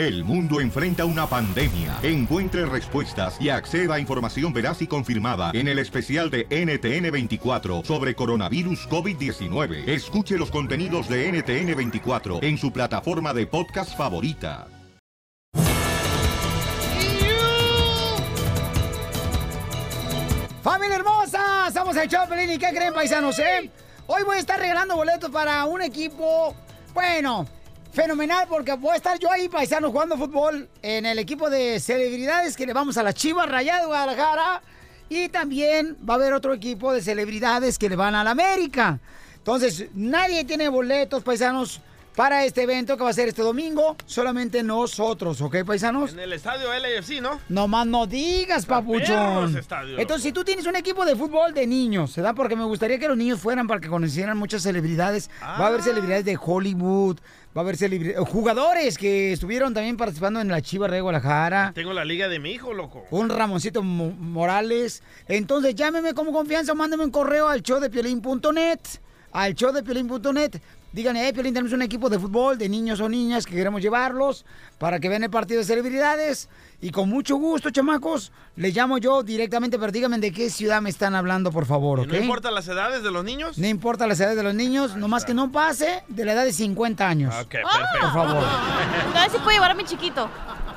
El mundo enfrenta una pandemia. Encuentre respuestas y acceda a información veraz y confirmada en el especial de NTN24 sobre coronavirus COVID-19. Escuche los contenidos de NTN24 en su plataforma de podcast favorita. ¡Familia hermosa! Estamos en Choplin y ¿qué creen, paisanos, eh? Hoy voy a estar regalando boletos para un equipo, bueno, fenomenal, porque voy a estar yo ahí, paisanos, jugando fútbol en el equipo de celebridades que le vamos a la Chivas Rayada de Guadalajara. Y también va a haber otro equipo de celebridades que le van a la América. Entonces, nadie tiene boletos, paisanos, para este evento que va a ser este domingo. Solamente nosotros, ¿ok, paisanos? En el estadio LAFC, ¿no? No más no digas, papuchón. Entonces, si tú tienes un equipo de fútbol de niños, ¿verdad? Porque me gustaría que los niños fueran para que conocieran muchas celebridades. Va a Ah. haber celebridades de Hollywood, va a haber celebridades, jugadores que estuvieron también participando en la Chivas de Guadalajara. Tengo la liga de mi hijo, loco. Un Ramoncito Mo- Morales. Entonces, llámeme como confianza o mándame un correo al show de. Al show de. Díganle, hey, Piolín, tenemos un equipo de fútbol de niños o niñas que queremos llevarlos para que vean el partido de celebridades. Y con mucho gusto, chamacos, les llamo yo directamente, pero díganme de qué ciudad me están hablando, por favor, ¿Y ¿ok? ¿No importa las edades de los niños? No importa la edad de los niños, nomás que no pase de la edad de 50 años. Ok, perfecto. Por favor. Entonces sí puedo llevar a mi chiquito.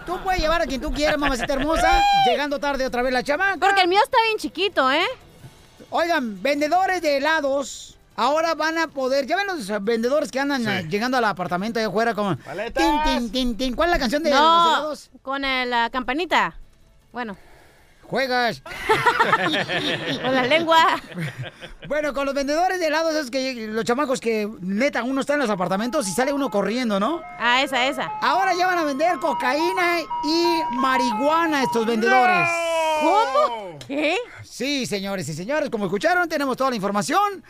Tú puedes llevar a quien tú quieras, mamacita hermosa. Llegando tarde otra vez la chamaca. Porque el mío está bien chiquito, ¿eh? Oigan, vendedores de helados. Ahora van a poder, ya ven los vendedores que andan eh, llegando al apartamento allá afuera como... Tin, tin, tin, tin. ¿Cuál es la canción de los No, helados? con el- la campanita. Bueno, Juegas. con la lengua. Bueno, con los vendedores de helados es que los chamacos que neta uno está en los apartamentos y sale uno corriendo, ¿no? Ah, esa, esa. Ahora ya van a vender cocaína y marihuana estos vendedores. ¿Cómo? ¿Qué? Sí, señores y señores, como escucharon, tenemos toda la información.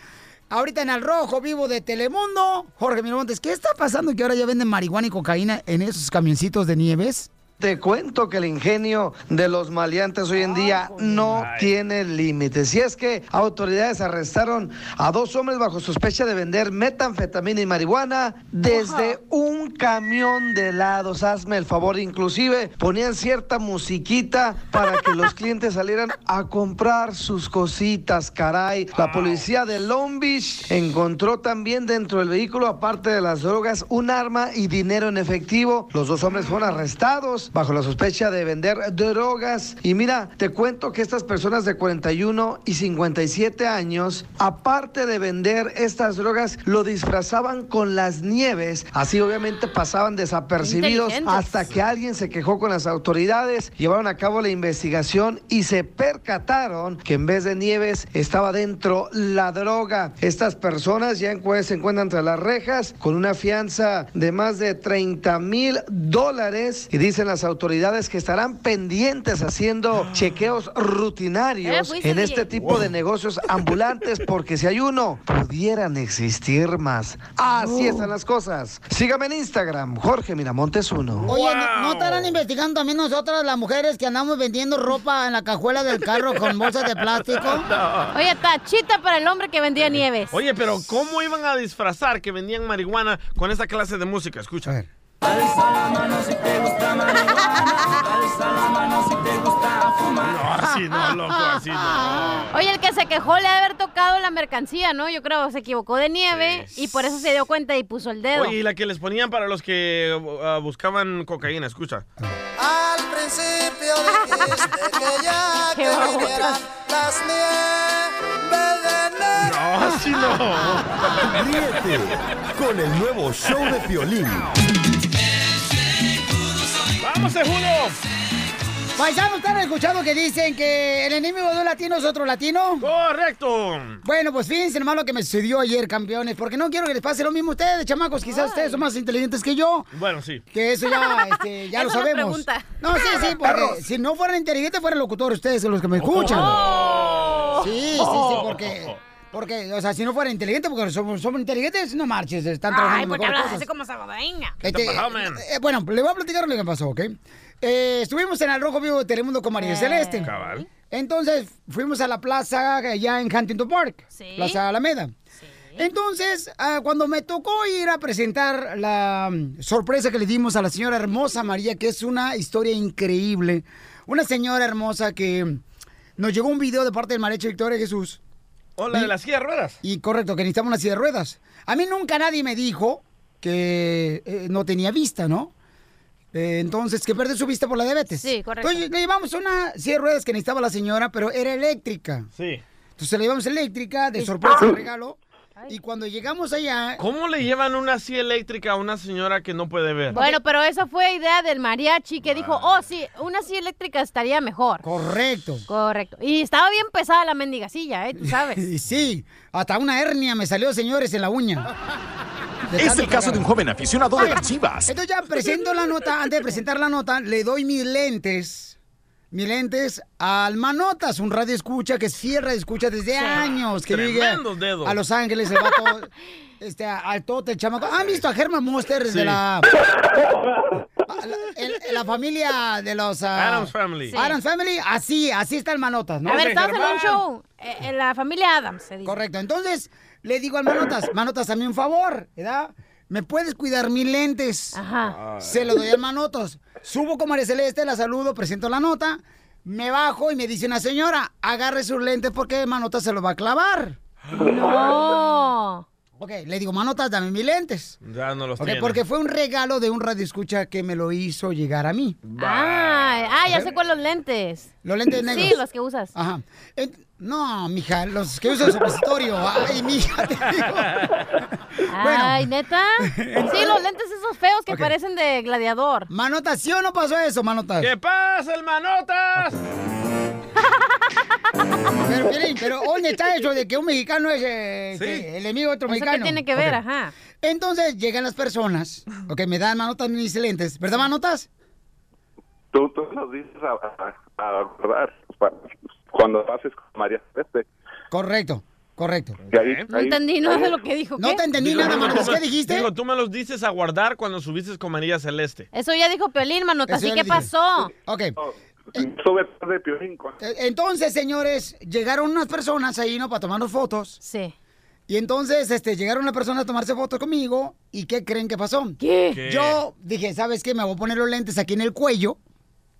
Ahorita en el rojo vivo de Telemundo, Jorge Miramontes, ¿qué está pasando que ahora ya venden marihuana y cocaína en esos camioncitos de nieves? Te cuento que el ingenio de los maleantes hoy en día no tiene límites. Y es que autoridades arrestaron a dos hombres bajo sospecha de vender metanfetamina y marihuana desde un camión de helados. Hazme el favor, inclusive ponían cierta musiquita para que los clientes salieran a comprar sus cositas, caray. La policía de Long Beach encontró también dentro del vehículo, aparte de las drogas, un arma y dinero en efectivo. Los dos hombres fueron arrestados bajo la sospecha de vender drogas. Y mira, te cuento que estas personas de 41 y 57 años, aparte de vender estas drogas, lo disfrazaban con las nieves. Así obviamente pasaban desapercibidos hasta que alguien se quejó con las autoridades, llevaron a cabo la investigación y se percataron que en vez de nieves estaba dentro la droga. Estas personas ya se encuentran entre las rejas con una fianza de más de 30 mil dólares y dicen las autoridades que estarán pendientes haciendo chequeos rutinarios Eh, fuiste, en este tipo de negocios ambulantes porque si hay uno, pudieran existir más. Así están las cosas. Sígame en Instagram, Jorge Miramontes 1. Oye, ¿no, no estarán investigando también nosotras las mujeres que andamos vendiendo ropa en la cajuela del carro con bolsas de plástico? Oye, tachita para el hombre que vendía nieves. Oye, pero ¿cómo iban a disfrazar que vendían marihuana con esa clase de música? Escucha. Alza la mano si te gusta marihuana. Alza la mano si te gusta fumar. No, así no, loco, así no. Oye, el que se quejó le ha de haber tocado la mercancía, ¿no? Yo creo se equivocó de nieve y por eso se dio cuenta y puso el dedo. Oye, y la que les ponían para los que uh, buscaban cocaína, escucha. Al principio dijiste que ya te las nieves de enero. No, así no. Ríete con el nuevo show de Piolín. ¡Vamos, Julio! Paisanos, ¿están escuchando que dicen que el enemigo de un latino es otro latino? ¡Correcto! Bueno, pues fíjense nomás lo que me sucedió ayer, campeones, porque no quiero que les pase lo mismo a ustedes, chamacos. Quizás ustedes son más inteligentes que yo. Bueno, sí. Que eso ya, este, ya lo Esa no sabemos. pregunta. No, sí, sí, porque si no fueran inteligentes, fueran locutores ustedes los que me escuchan. Oh. Sí, sí, sí, porque, porque, o sea, si no fueran inteligentes, porque somos, somos inteligentes, no marches, están trabajando Ay, ¿por qué mejor hablas así como salvadoreña? Este, eh, bueno, le voy a platicar lo que pasó, ¿ok? Eh, estuvimos en el Rojo Vivo de Telemundo con María Eh. Celeste. Cabal. Entonces, fuimos a la plaza allá en Huntington Park. Sí. Plaza Alameda. Entonces, ah, cuando me tocó ir a presentar la mm, sorpresa que le dimos a la señora hermosa María, que es una historia increíble, una señora hermosa que nos llegó un video de parte del mariachi Victoria Jesús. Hola, de Y- la silla de ruedas. Y correcto, que necesitamos una silla de ruedas. A mí nunca nadie me dijo que eh, no tenía vista, ¿no? Eh, entonces, que perdió su vista por la diabetes. Sí, correcto. Entonces, le llevamos una silla de ruedas que necesitaba la señora, pero era eléctrica. Sí. Entonces, le llevamos eléctrica, de sorpresa, de regalo. Y cuando llegamos allá... ¿Cómo le llevan una silla eléctrica a una señora que no puede ver? Bueno, pero esa fue idea del mariachi que dijo, oh, sí, una silla eléctrica estaría mejor. Correcto. Correcto. Y estaba bien pesada la mendiga silla, ¿eh? Tú sabes. Y sí, hasta una hernia me salió, señores, en la uña. Es el caso de un joven aficionado de las chivas. Entonces ya presento la nota, antes de presentar la nota, le doy mis lentes, mis lentes al Manotas, un radio escucha que es fiel radio escucha desde años, que vive a Los Ángeles, el vato, este, al Tote, el chamaco. ¿Han visto a Herman Monster desde Sí. la, a la, el- la familia de los... ah, Adams Family. Sí. Adams Family? Así, así está el Manotas, ¿no? A ver, estamos en un Germán. show. eh, en la familia Adams, se dice. Correcto. Entonces, le digo al Manotas, Manotas, hazme un favor, ¿verdad? ¿Me puedes cuidar mis lentes? Ajá. Se lo doy al Manotas. Subo con María Celeste, la saludo, presento la nota, me bajo y me dice una señora, agarre sus lentes porque Manotas se los va a clavar. No. Ok, le digo, Manotas, dame mis lentes. Ya no los Ok, tiene. porque fue un regalo de un radio escucha que me lo hizo llegar a mí. Ah, ah, ya sé cuáles los lentes. Los lentes negros. Sí, los que usas. Ajá. No, mija, los que usan supositorio. Ay, mija, te digo. Ay, ¿neta? Sí, los lentes esos feos que parecen de gladiador. Manotas, ¿sí o no pasó eso, Manotas? ¿Qué pasa, el manotas? Pero, Piolín, pero ¿dónde está eso de que un mexicano es eh, Sí. que el enemigo de otro ¿Eso mexicano? qué tiene que ver? Ajá. Entonces llegan las personas, ok, me dan manotas mis lentes, ¿verdad, manotas? Tú, tú nos dices a, a, cuando pases con María Celeste. Correcto, correcto. Y ahí, No ahí- entendí nada de lo que dijo. No ¿qué? te entendí Digo, nada, manotas, ¿qué dijiste? Digo, tú me los dices a guardar cuando subiste con María Celeste. Eso ya dijo Piolín, manota. Eso ¿Así ya qué pasó? Ok, Sube de Piolín. eh, entonces, señores, llegaron unas personas ahí, ¿no? Para tomarnos fotos. Sí. Y entonces, este, llegaron las personas a tomarse fotos conmigo. ¿Y qué creen que pasó? ¿Qué? ¿Qué? Yo dije, ¿sabes qué? Me voy a poner los lentes aquí en el cuello.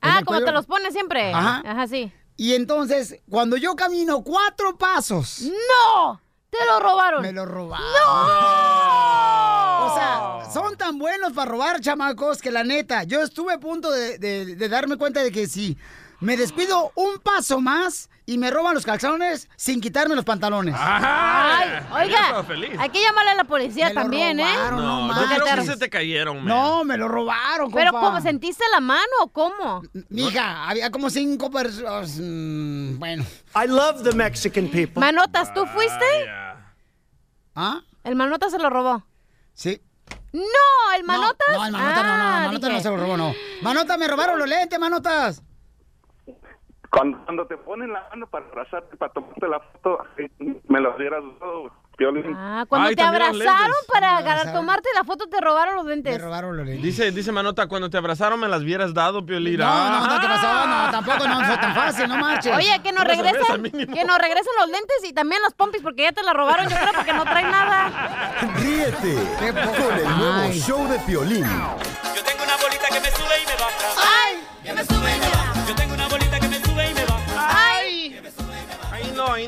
Ah, como cuello. te los pones siempre. Ajá. Ajá, sí. Y entonces, cuando yo camino cuatro pasos, ¡No! ¡Te lo robaron! me lo robaron. ¡No! O sea, son tan buenos para robar, chamacos, que la neta, yo estuve a punto de, de- de darme cuenta de que si me descuido un paso más y me roban los calzones sin quitarme los pantalones. Ajá. Ay, oiga, feliz. hay que llamarle a la policía Me lo también, robaron, ¿eh? no, No, yo creo que se te cayeron, man. No, me lo robaron, Pero compa. ¿cómo sentiste la mano o cómo? Mija, había como cinco personas. mm, bueno. I love the Mexican people. Manotas, ¿tú fuiste? Ya. ¿Ah? El Manotas se lo robó. Sí. No, el Manotas. No, no, el Manotas no, no, Ah, el Manotas dije. no se lo robó, no. Manotas, me robaron los lentes, Manotas. Cuando, cuando te ponen la mano para abrazarte, para tomarte la foto, me lo hubieras dado, Piolín. Ah, cuando Ay, te abrazaron para agarrar- abrazaron. tomarte la foto, te robaron los lentes. robaron los lentes. Dice, dice Manota, cuando te abrazaron me las hubieras dado, Piolín. No, no, no, ¿qué Ah. pasó? No, tampoco no fue tan fácil, no marches. Oye, que nos regresen, que nos regresen los lentes y también los pompis porque ya te la robaron, yo creo, porque no trae nada. Ríete con el nuevo Ay. show de Piolín. Yo tengo una bolita que me sube y me baja.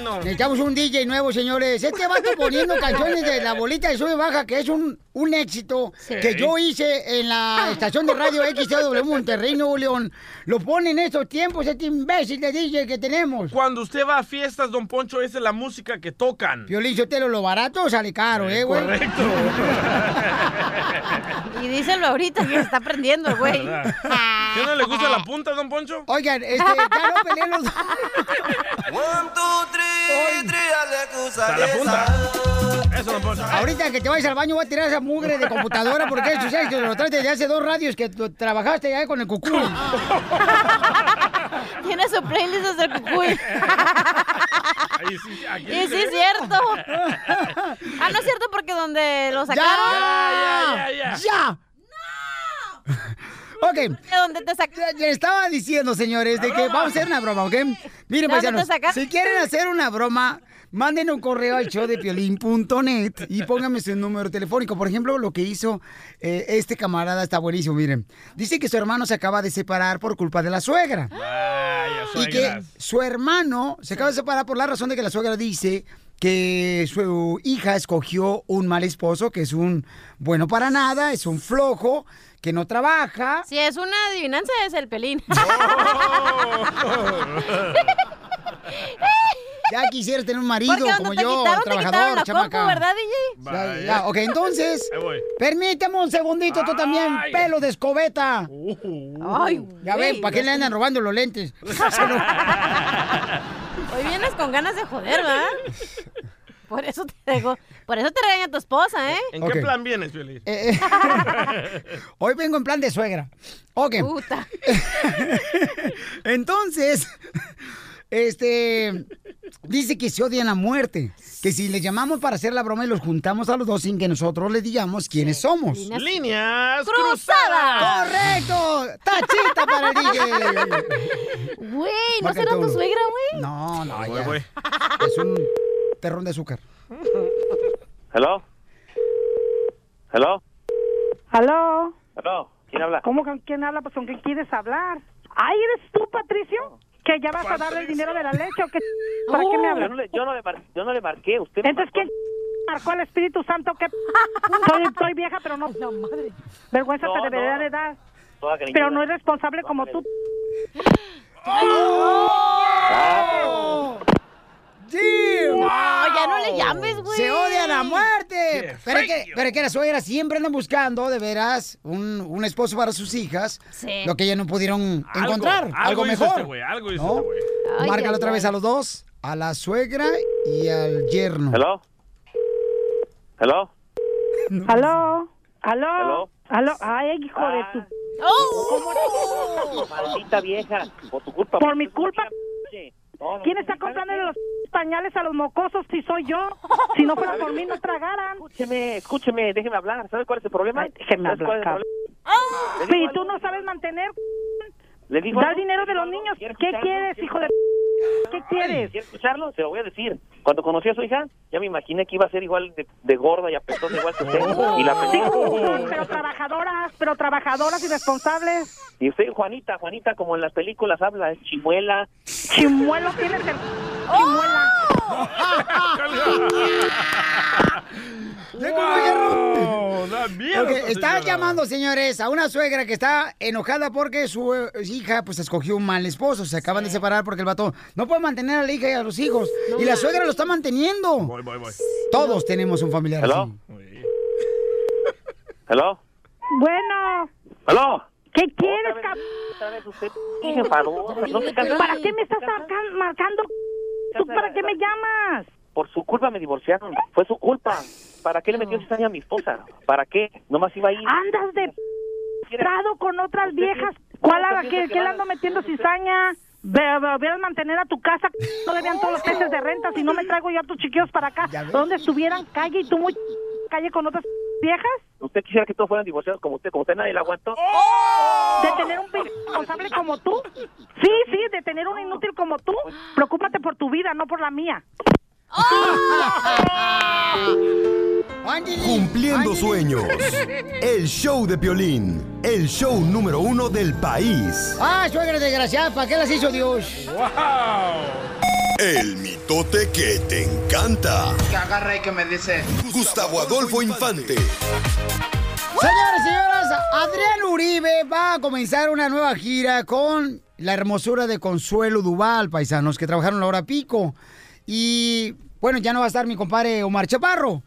No. Necesitamos un DJ nuevo, señores. Este vato poniendo canciones de la bolita de sube baja, que es un, un éxito que yo hice en la estación de radio XTW Monterrey, Nuevo León. Lo pone en estos tiempos, este imbécil de DJ que tenemos. Cuando usted va a fiestas, don Poncho, esa es la música que tocan. Piolín, Sotelo, lo barato sale caro, ¿eh, güey? Correcto. Y díselo ahorita que se está prendiendo, el güey. ¿Qué no le gusta la punta, don Poncho? Oigan, este, ya no peleen los... One, two, three, three, Hasta la punta. Eso, don Poncho. Ahorita que te vayas al baño voy a tirar esa mugre de computadora porque eso sabes que lo traes desde hace dos radios que trabajaste ya con el cucuy. Tiene su playlist desde el cucuy. Ahí sí, aquí Y sí es cierto. Ah, no es cierto porque donde lo sacaron. Ya, ya, ya. ¡Ya! Ok, ¿De dónde te sacaron? le estaba diciendo, señores, de que vamos a hacer una broma, ¿ok? Miren, ¿De dónde paisanos, si quieren hacer una broma, manden un correo al show de piolín.net y pónganme su número telefónico. Por ejemplo, lo que hizo eh, este camarada está buenísimo, miren. Dice que su hermano se acaba de separar por culpa de la suegra. Vaya, Y que su hermano se acaba de separar por la razón de que la suegra dice que su hija escogió un mal esposo, que es un bueno para nada, es un flojo, que no trabaja. Si es una adivinanza, es el pelín. Ya quisieras tener un marido Porque como te yo, quitaron, te trabajador, quitaron la chamaca. compu, ¿verdad, DJ? Ya, ya, ok, entonces, permíteme un segundito, tú también, Ay. pelo de escobeta. Ay, Ya ven, ¿para qué le andan robando los lentes? Hoy vienes con ganas de joder, ¿verdad? Por eso te dejó, por eso te regaña tu esposa, ¿eh? ¿En qué plan vienes, Piolín? Eh, eh, Hoy vengo en plan de suegra. Ok. Puta. Entonces, este dice que se odian a muerte. Que si les llamamos para hacer la broma y los juntamos a los dos sin que nosotros les digamos quiénes somos. Líneas Líneas cruzadas. ¡Correcto! ¡Tachita para el DJ! Güey, ¿no Marca será tu suegra, güey? No, no, ya. voy. Es un terrón de azúcar. ¿Hello? ¿Hello? ¿Aló? ¿Hello? ¿Quién habla? ¿Cómo con quién habla? Pues con quién quieres hablar. Ay, ¿eres tú, Patricio? ¿Que ya vas a darle el dinero de la leche o qué? ¿Para qué me Yo hablas? no le, yo no le, mar- yo no le marqué. Usted me Entonces, marcó. ¿quién marcó al Espíritu Santo? que soy, soy vieja, pero no... Vergüenza No, te debería no. de dar. Pero no es responsable como tú. ¡Damn! No, ya no le llames, güey. ¡Se odian a muerte! Qué Pero es, que, pero es que las suegras siempre andan buscando, de veras, un, un esposo para sus hijas. Sí. Lo que ya no pudieron Algo, encontrar. Algo, hizo mejor. este güey, algo hizo ¿No? este güey. Ay, Márcalo ay, otra vez a los dos. A la suegra y al yerno. ¿Hello? ¿Hello? ¿Aló? ¿Aló? ¿Aló? ¿Aló? Ay, hijo de tu... ¡Oh! Maldita vieja. Por tu culpa. Por mi culpa. No, no, ¿Quién no, está ¿sabes comprándole los pañales a los mocosos si soy yo? Si no fuera por mí, no tragaran. Escúcheme, escúcheme, déjeme hablar. ¿Sabes cuál es el problema? Déjeme ¿Sabes cuál es el hablar, Si tú no sabes mantener, le digo dar algo, dinero de los niños, ¿Quiere ¿qué escucharlo? quieres, ¿Quiere hijo de... ¿Qué quieres? ¿Quiere escucharlo? Se lo voy a decir. Cuando conocí a su hija, ya me imaginé que iba a ser igual de, de gorda y apestosa igual que usted. Y la Sí, pero trabajadoras, pero trabajadoras y responsables. Y usted, Juanita, Juanita, como en las películas habla, es chimuela. Chimuelo tienes el... Chimuela. Oh, da miedo. Está llamando, señores, a una suegra que está enojada porque su eh, hija pues escogió un mal esposo. Se acaban de separar porque el vato no puede mantener a la hija y a los hijos. y la suegra lo está manteniendo. Voy, voy, voy. Todos tenemos un familiar ¿Hello? así. ¿Hello? Bueno, ¿Hello? ¿qué quieres, cansa. ¿Para qué me estás marcan- marcando? ¿Tú para qué me llamas? Por su culpa me divorciaron. Fue su culpa. ¿Para qué le metió cizaña a mi esposa? ¿Para qué? Nomás iba a ir. Andas de trado con otras viejas. ¿Cuál a qué, le ando metiendo cizaña? Ve- ve- Hubieras mantener a tu casa, no debían todos los meses de renta, si no me traigo yo a tus chiquillos para acá. ¿Dónde estuvieran? Calle y tú muy calle con otras viejas. ¿Usted quisiera que todos fueran divorciados como usted? Como usted nadie la aguantó. ¿De tener un responsable como tú? Sí, sí, de tener un inútil como tú. Preocúpate por tu vida, no por la mía. Cumpliendo sueños. El show de Piolín. El show número uno del país. Ah, suegra desgraciada, ¿para qué las hizo Dios? El mitote que te encanta. Que agarra y que me dice. Gustavo Adolfo Infante. Señores, señoras, Adrián Uribe va a comenzar una nueva gira con la hermosura de Consuelo Duval, paisanos, que trabajaron la hora pico. Y bueno, ya no va a estar mi compadre Omar Chaparro.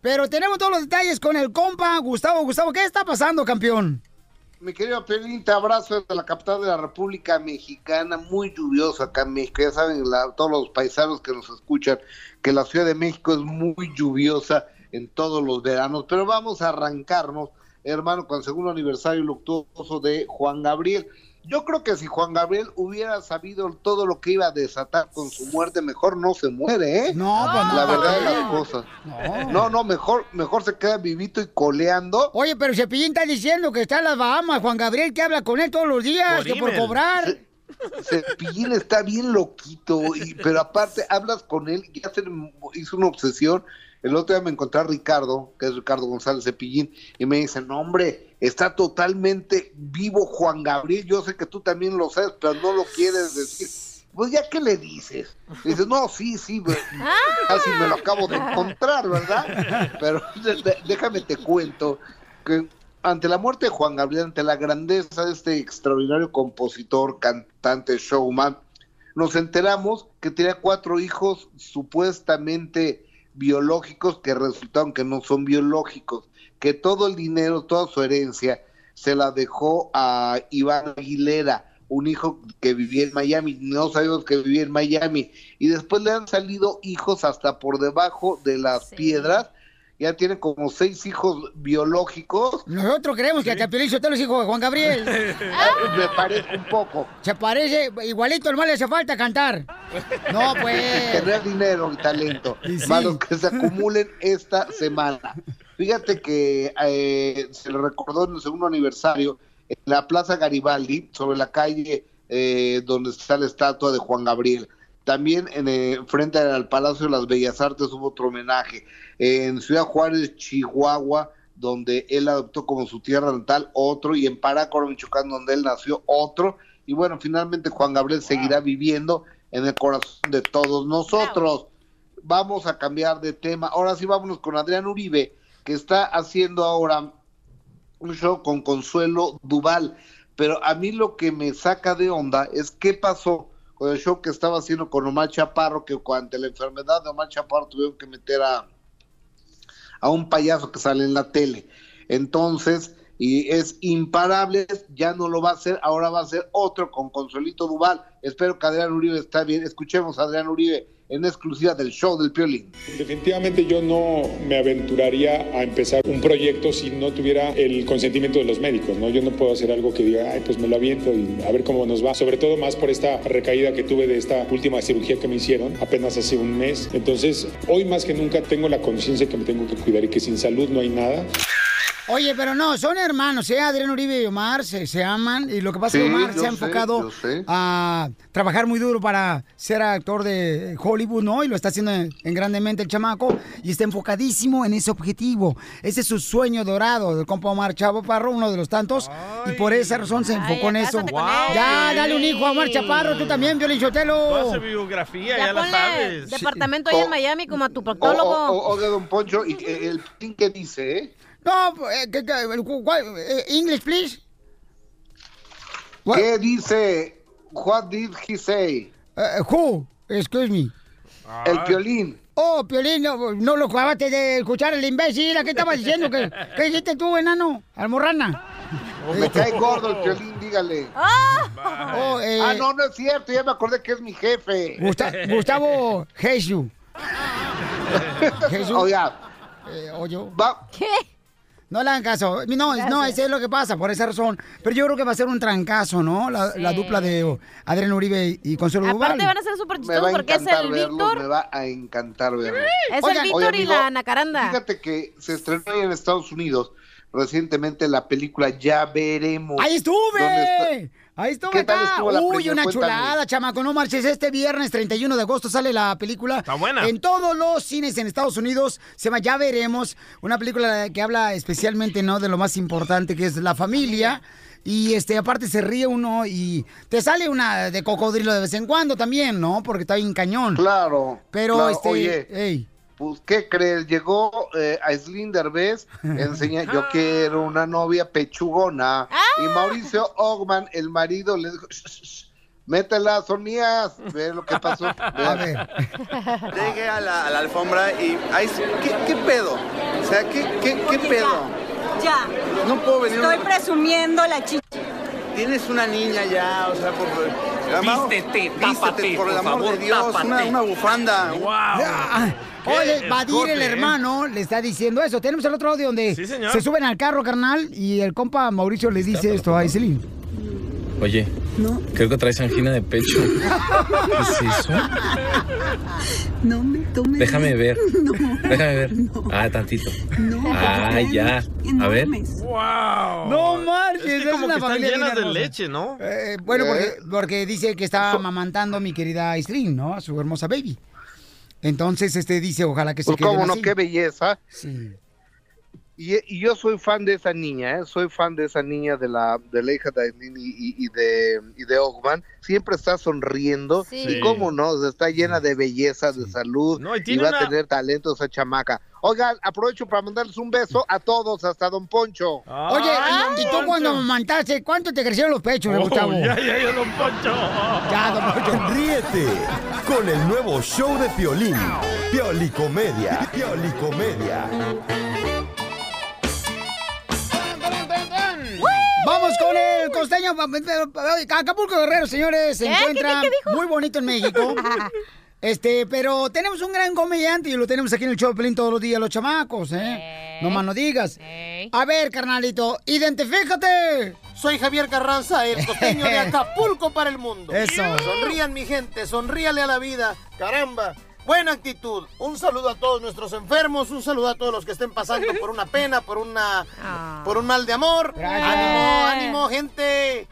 Pero tenemos todos los detalles con el compa Gustavo. Gustavo, ¿qué está pasando, campeón? Mi querido Pelín, te abrazo desde la capital de la República Mexicana, muy lluviosa acá en México. Ya saben, la- todos los paisanos que nos escuchan, que la Ciudad de México es muy lluviosa en todos los veranos. Pero vamos a arrancarnos, hermano, con el segundo aniversario luctuoso de Juan Gabriel. Yo creo que si Juan Gabriel hubiera sabido todo lo que iba a desatar con su muerte, mejor no se muere, ¿eh? No, pues no. La verdad de ¿para las cosas. No. No, no, mejor, mejor se queda vivito y coleando. Oye, pero Cepillín está diciendo que está en las Bahamas. Juan Gabriel que habla con él todos los días, Por que por cobrar. Cepillín está bien loquito, y, pero aparte hablas con él, ya se hizo una obsesión. El otro día me encontré a Ricardo, que es Ricardo González Cepillín, y me dice, no hombre, está totalmente vivo Juan Gabriel, yo sé que tú también lo sabes, pero no lo quieres decir. Pues ya que le dices, dices, no, sí, sí, güey, casi me lo acabo de encontrar, ¿verdad? Pero déjame te cuento que ante la muerte de Juan Gabriel, ante la grandeza de este extraordinario compositor, cantante, showman, nos enteramos que tenía cuatro hijos supuestamente biológicos que resultaron que no son biológicos, que todo el dinero, toda su herencia se la dejó a Iván Aguilera, un hijo que vivía en Miami, no sabíamos que vivía en Miami, y después le han salido hijos hasta por debajo de las piedras, ya tiene como seis hijos biológicos. Nosotros creemos que hasta Piolín Sotelo es hijo de Juan Gabriel. Me parece un poco. Se parece, igualito, mal le hace falta cantar. No, pues. Tener dinero y talento. Y sí. Más los que se acumulen esta semana. Fíjate que eh, se le recordó en el segundo aniversario en la Plaza Garibaldi, sobre la calle eh, donde está la estatua de Juan Gabriel. También en eh, frente al Palacio de las Bellas Artes hubo otro homenaje. En Ciudad Juárez, Chihuahua, donde él adoptó como su tierra natal, otro, y en Parácoro, Michoacán, donde él nació, otro. Y bueno, finalmente Juan Gabriel seguirá viviendo en el corazón de todos nosotros. Vamos a cambiar de tema. Ahora sí, vámonos con Adrián Uribe, que está haciendo ahora un show con Consuelo Duval. Pero a mí lo que me saca de onda es qué pasó con el show que estaba haciendo con Omar Chaparro, que ante la enfermedad de Omar Chaparro tuvieron que meter a, a un payaso que sale en la tele. Entonces, y es imparable, ya no lo va a hacer, ahora va a ser otro con Consuelito Duval. Espero que Adrián Uribe está bien. Escuchemos a Adrián Uribe en exclusiva del show del Piolín. Definitivamente yo no me aventuraría a empezar un proyecto si no tuviera el consentimiento de los médicos, ¿no? Yo no puedo hacer algo que diga, ay, pues me lo aviento y a ver cómo nos va. Sobre todo más por esta recaída que tuve de esta última cirugía que me hicieron apenas hace un mes. Entonces, hoy más que nunca tengo la conciencia que me tengo que cuidar y que sin salud no hay nada. Oye, pero no, son hermanos, ¿eh? Adrián Uribe y Omar se, se aman. Y lo que pasa es Sí, que Omar se ha enfocado sé. a trabajar muy duro para ser actor de Hollywood, ¿no? Y lo está haciendo en, en grandemente el chamaco. Y está enfocadísimo en ese objetivo. Ese es su sueño dorado del compa Omar Chavo Parro, uno de los tantos. y por esa razón se enfocó en eso. él. Ya, dale un hijo a Omar Chaparro, tú también, Violín Chotelo. haces biografía, ya, Ya la sabes. departamento ahí en Miami como a tu O- proctólogo. o- o- Oiga, don Poncho, y el qué dice, eh? No, eh, que- que- cu- cu- eh, English, please. ¿Qué dice? What did he say? Eh, who? Excuse me. El Piolín. Oh, Piolín, no, no lo acabaste de escuchar el imbécil. ¿A qué estabas diciendo? ¿Qué, ¿Qué dijiste tú, enano? Almorrana. Me cae gordo el Piolín, dígale. Oh, eh, Ah, no, no es cierto, ya me acordé que es mi jefe. Gusta- Gustavo Jesús. Jesús. Oiga. Eh, oye. ¿Qué? No le hagan caso. No, no, ese es lo que pasa, por esa razón. Pero yo creo que va a ser un trancazo, ¿no? La, la dupla de Adrián Uribe y Consuelo Duval. Aparte van a ser súper Me chistosos va a porque es encantar el verlos, Víctor. me va a encantar verlos. Es Oigan, el Víctor oye, y la Nacaranda. Fíjate que se estrenó ahí en Estados Unidos recientemente la película Ya Veremos. ¡Ahí ¿Dónde estuve! Ahí estuve ¿Qué tal acá. estuvo la Uy, una Cuéntame. chulada, chamaco. No marches. Este viernes 31 de agosto sale la película. Está buena. En todos los cines en Estados Unidos. Se llama Ya Veremos. Una película que habla especialmente, ¿no? De lo más importante que es la familia. Y este, aparte se ríe uno y te sale una de cocodrilo de vez en cuando también, ¿no? Porque está bien cañón. Claro. Pero claro. este. Oye, ey. Pues, ¿qué crees? Llegó eh, a Slim Derbez, enseña, yo quiero una novia pechugona. Y Mauricio Ogman, el marido, le dijo, "Shh, shh, shh, métela, son mías. Ve lo que pasó. A ver. Llegué a la, a la alfombra y, ay, ¿qué, ¿qué pedo? O sea, ¿qué, qué, qué pedo? Ya. No puedo venir. Estoy presumiendo la chicha. Tienes una niña ya, o sea, por... Vístete, vístete, tápate, por el amor favor, de Dios, una, una bufanda. Ah, Oye, Badir, el hermano, le está diciendo eso. Tenemos el otro audio donde señor. se suben al carro, carnal, y el compa Mauricio le dice esto a Iselín. Oye, creo que traes angina de pecho. ¿Qué es eso? No me tomes. Déjame ver. Déjame ver. Ah, tantito. Ah, ya. A ver. ¡Wow! No marches, Es que es como una que están familia llenas de leche, ¿no? Eh, bueno, porque, porque dice que está amamantando a mi querida Aislinn, ¿no? A su hermosa baby. Entonces, este dice, ojalá que se Pues queden cómo no, así. qué belleza. Sí. Y, y yo soy fan de esa niña, ¿eh? soy fan de esa niña de la, de la hija de Aileen y, y- y de, y de Ogman. Siempre está sonriendo. Sí. Y cómo no, está llena de belleza, de salud. y y, tiene va una- a tener talento esa chamaca. Oigan, aprovecho para mandarles un beso a todos, hasta Don Poncho. Oye, y tú cuando amamantaste, ¿cuánto te crecieron los pechos, Oh, Gustavo? ya, ya, ya, don Poncho. Ya, don Poncho. Ríete con el nuevo show de Piolín. Piolicomedia. Piolicomedia. El costeño. Acapulco Guerrero, señores, se ¿Eh? encuentra ¿Qué, qué, qué dijo? muy bonito en México. Este, pero tenemos un gran comediante y lo tenemos aquí en el show de Pelín todos los días, los chamacos, ¿eh? No más no digas. A ver, carnalito, identifícate. Soy Javier Carranza, el costeño de Acapulco para el mundo. Eso. Sonrían, mi gente, sonríale a la vida. Caramba. Buena actitud. Un saludo a todos nuestros enfermos, un saludo a todos los que estén pasando por una pena, por una por un mal de amor. Ánimo, ánimo, gente.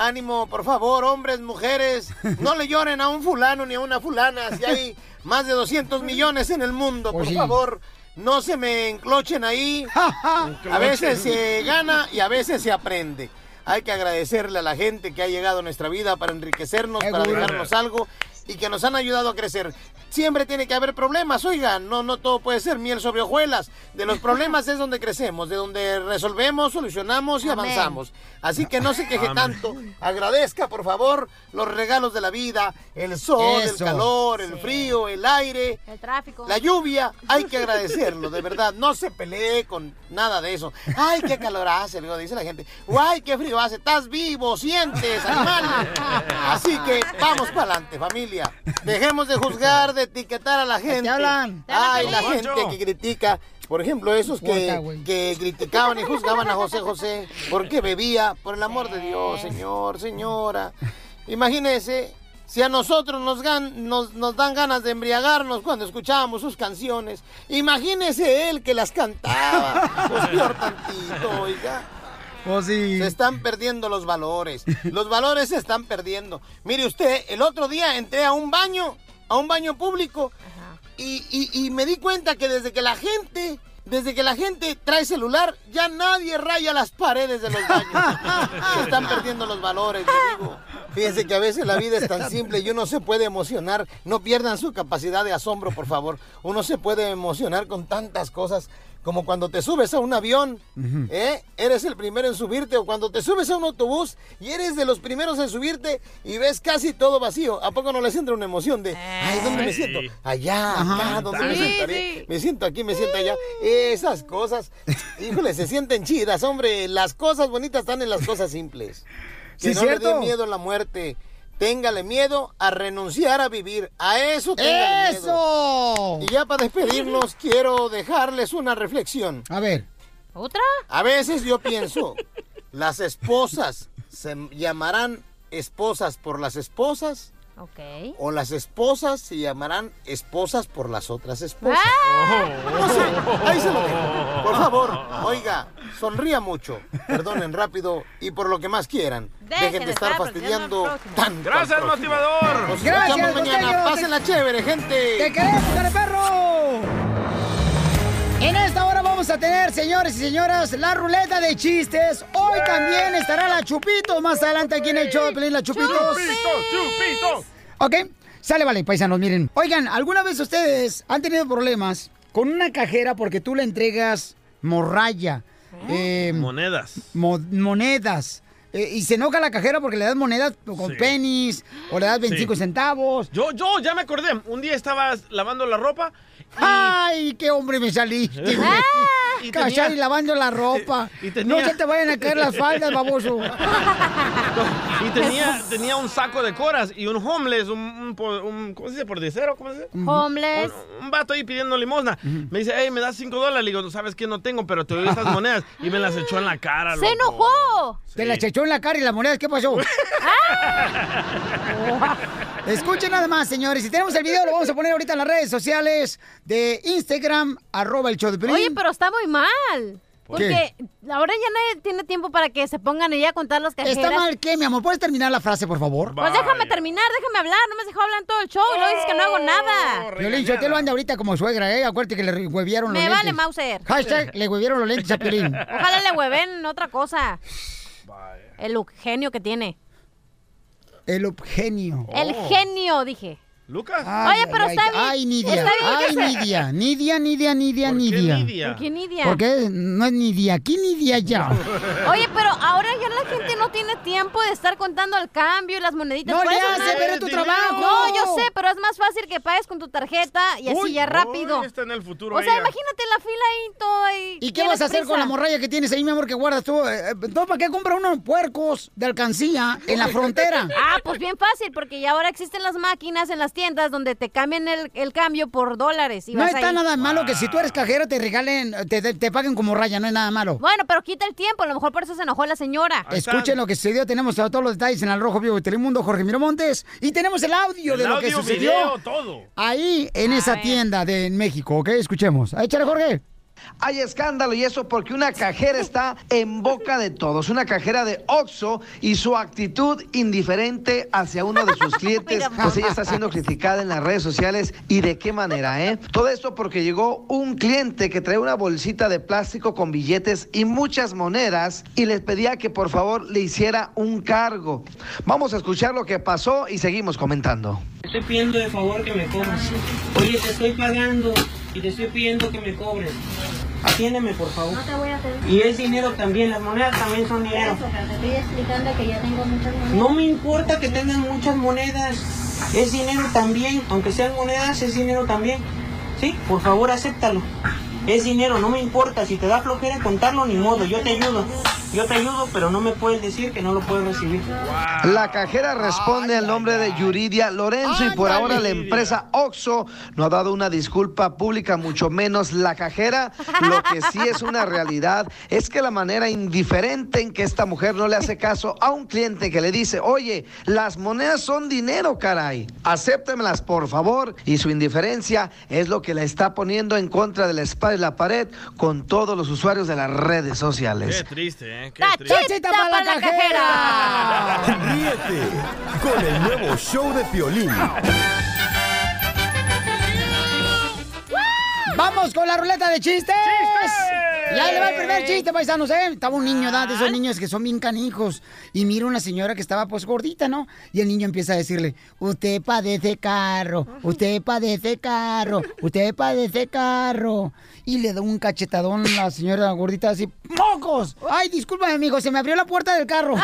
Ánimo, por favor, hombres, mujeres. No le lloren a un fulano ni a una fulana si hay más de 200 millones en el mundo, por Pues sí. favor. No se me enclochen ahí. A veces se gana y a veces se aprende. Hay que agradecerle a la gente que ha llegado a nuestra vida para enriquecernos, para dejarnos algo y que nos han ayudado a crecer. Siempre tiene que haber problemas, oigan, no, no todo puede ser miel sobre hojuelas. De los problemas es donde crecemos, de donde resolvemos, solucionamos y Amén. avanzamos. Así que no se queje Amén. tanto, agradezca por favor los regalos de la vida, el sol, Eso. el calor, el frío, el aire, El tráfico. la lluvia, hay que agradecerlo, de verdad. No se pelee con nada de eso. Ay, qué calor hace, luego dice la gente. Ay, qué frío hace. Estás vivo, sientes, animal. Así que vamos para adelante, familia. Dejemos de juzgar, de etiquetar a la gente. hablan. Ay, la gente que critica. Por ejemplo, esos que, que criticaban y juzgaban a José José porque bebía. Por el amor de Dios, señor, señora. Imagínese, si a nosotros nos, gan- nos, nos dan ganas de embriagarnos cuando escuchábamos sus canciones, imagínese él que las cantaba. Pues peor tantito, oiga. Pues sí. Se están perdiendo los valores. Los valores se están perdiendo. Mire usted, el otro día entré a un baño, a un baño público, y, y- y me di cuenta que desde que la gente, desde que la gente trae celular, ya nadie raya las paredes de los baños. Se están perdiendo los valores, digo. Fíjense que a veces la vida es tan simple y uno se puede emocionar. No pierdan su capacidad de asombro, por favor. Uno se puede emocionar con tantas cosas. Como cuando te subes a un avión, ¿eh? Eres el primero en subirte. O cuando te subes a un autobús y eres de los primeros en subirte y ves casi todo vacío. ¿A poco no les entra una emoción de, ay, ¿dónde me Sí. siento? Allá, acá, ¿dónde me sentaré? Me siento aquí, me siento allá. Esas cosas, híjole, se sienten chidas, hombre. Las cosas bonitas están en las cosas simples. Que Sí, no le cierto. dé miedo a la muerte. Téngale miedo a renunciar a vivir. A eso téngale miedo. ¡Eso! Y ya para despedirnos, quiero dejarles una reflexión. A ver. ¿Otra? A veces yo pienso, las esposas se llamarán esposas por las esposas Ok. o las esposas se llamarán esposas por las otras esposas. ¡Ah! No sé, ahí se lo dejo. Por favor, oiga, sonría mucho, perdonen rápido y por lo que más quieran. Dejen Dejen de estar estar fastidiando tanto. Gracias, motivador. Nos Gracias, mañana. Pásenla chévere, gente. ¡Te queremos, perro! En esta hora vamos a tener, señores y señoras, la ruleta de chistes. Hoy también estará la Chupitos más adelante aquí en el show de Pelín, la Chupitos. Chupitos, chupitos. Ok, sale, vale, paisanos, miren. Oigan, ¿alguna vez ustedes han tenido problemas con una cajera porque tú le entregas morralla? eh, Monedas. mo- monedas. eh, y se enoja la cajera porque le das monedas con Sí. pennies o le das 25 Sí. centavos. Yo, yo, ya me acordé. Un día estaba lavando la ropa. ¡Ay, qué hombre me saliste! güey! y tenía- y lavando la ropa. Y tenía- No se te vayan a caer las faldas, baboso. Y tenía, tenía un saco de coras y un homeless, un, un, po- un- ¿cómo se dice? ¿Pordicero? ¿Cómo se dice? Homeless. Un, un vato ahí pidiendo limosna. Me dice, hey, me das cinco dólares. Le digo, ¿tú sabes que no tengo? Pero te doy estas monedas. Y me las echó en la cara, ¡Se loco. enojó! Te las echó en la cara y las monedas, ¿qué pasó? Escuchen nada más, señores. Si tenemos el video, lo vamos a poner ahorita en las redes sociales de Instagram, arroba el show de. Oye, pero está muy mal. Porque ¿Qué? ahora ya nadie tiene tiempo para que se pongan ahí a contar las cajeras. ¿Está mal qué, mi amor? ¿Puedes terminar la frase, por favor? Pues déjame terminar, déjame hablar. No me has dejado hablar en todo el show y luego dices que no hago nada. Piolín, yo te lo anda ahorita como suegra, ¿eh? Acuérdate que le huevieron los Me lentes. vale, Mauser. Hashtag, le huevieron los lentes a Piolín. Ojalá le hueven otra cosa. El genio que tiene. El obgenio. El genio, dije. ¿Lucas? Oye, pero ay, está ay, bien. Ay, Nidia. Está bien Ay, se- Nidia. Nidia, Nidia, Nidia, Nidia. ¿Por qué Nidia? Porque no es Nidia aquí, Nidia allá. Oye, pero ahora ya la gente no tiene tiempo de estar contando el cambio y las moneditas. No Por le hace, pero es tu trabajo. No, yo sé, pero es más fácil que pagues con tu tarjeta y así Uy, ya rápido. uy, está en el futuro O sea, ella. imagínate la fila ahí todo ahí. ¿Y qué vas a hacer con la morralla que tienes ahí, mi amor, que guardas tú? Eh, eh, ¿Tú para qué compras unos puercos de alcancía en la frontera? Ah, pues bien fácil, porque ya ahora existen las máquinas en las tiendas donde te cambian el, el cambio por dólares. Y No vas está ahí. nada malo que si tú eres cajero te regalen, te, te- te paguen como raya, no es nada malo. Bueno, pero quita el tiempo, a lo mejor por eso se enojó la señora. Escuchen lo que sucedió, tenemos todos los detalles en el Rojo Vivo de Telemundo, Jorge Miramontes, y tenemos el audio El de lo que audio, sucedió video, todo. ahí en A esa ver. tienda de en México, ¿ok? Escuchemos. Échale, Jorge. Hay escándalo y eso porque una cajera está en boca de todos. Una cajera de Oxxo y su actitud indiferente hacia uno de sus clientes, pues ella está siendo criticada en las redes sociales. ¿Y de qué manera, eh? Todo esto porque llegó un cliente que trae una bolsita de plástico con billetes y muchas monedas y les pedía que por favor le hiciera un cargo. Vamos a escuchar lo que pasó y seguimos comentando. Estoy pidiendo de favor que me cobres. Oye, te estoy pagando y te estoy pidiendo que me cobres. Atiéndeme, por favor. No te voy a pedir. Y es dinero también, las monedas también son dinero. Eso, pero te estoy explicando que ya tengo muchas monedas. No me importa que tengan muchas monedas. Es dinero también, aunque sean monedas, es dinero también. Sí, por favor, acéptalo. Es dinero, no me importa. Si te da flojera contarlo, ni modo. Yo te ayudo. Yo te ayudo, pero no me puedes decir que no lo puedes recibir. La cajera responde al nombre de Yuridia Lorenzo y por ahora la empresa Oxo no ha dado una disculpa pública, mucho menos la cajera. Lo que sí es una realidad es que la manera indiferente en que esta mujer no le hace caso a un cliente que le dice, oye, las monedas son dinero, caray, acéptemelas por favor. Y su indiferencia es lo que la está poniendo en contra de la espada la pared con todos los usuarios de las redes sociales. Qué triste, ¿eh? Qué ¡Tachita triste. para la cajera! Ríete con el nuevo show de Piolín. ¡Vamos con la ruleta de chistes! Y ahí le va el primer chiste, paisanos, ¿eh? Estaba un niño, ¿verdad? De esos niños que son bien canijos. Y mira una señora que estaba, pues, gordita, ¿no? Y el niño empieza a decirle, usted padece carro, usted padece carro, usted padece carro. Y le da un cachetadón a la señora gordita así, ¡mocos! Ay, discúlpame, amigo, se me abrió la puerta del carro.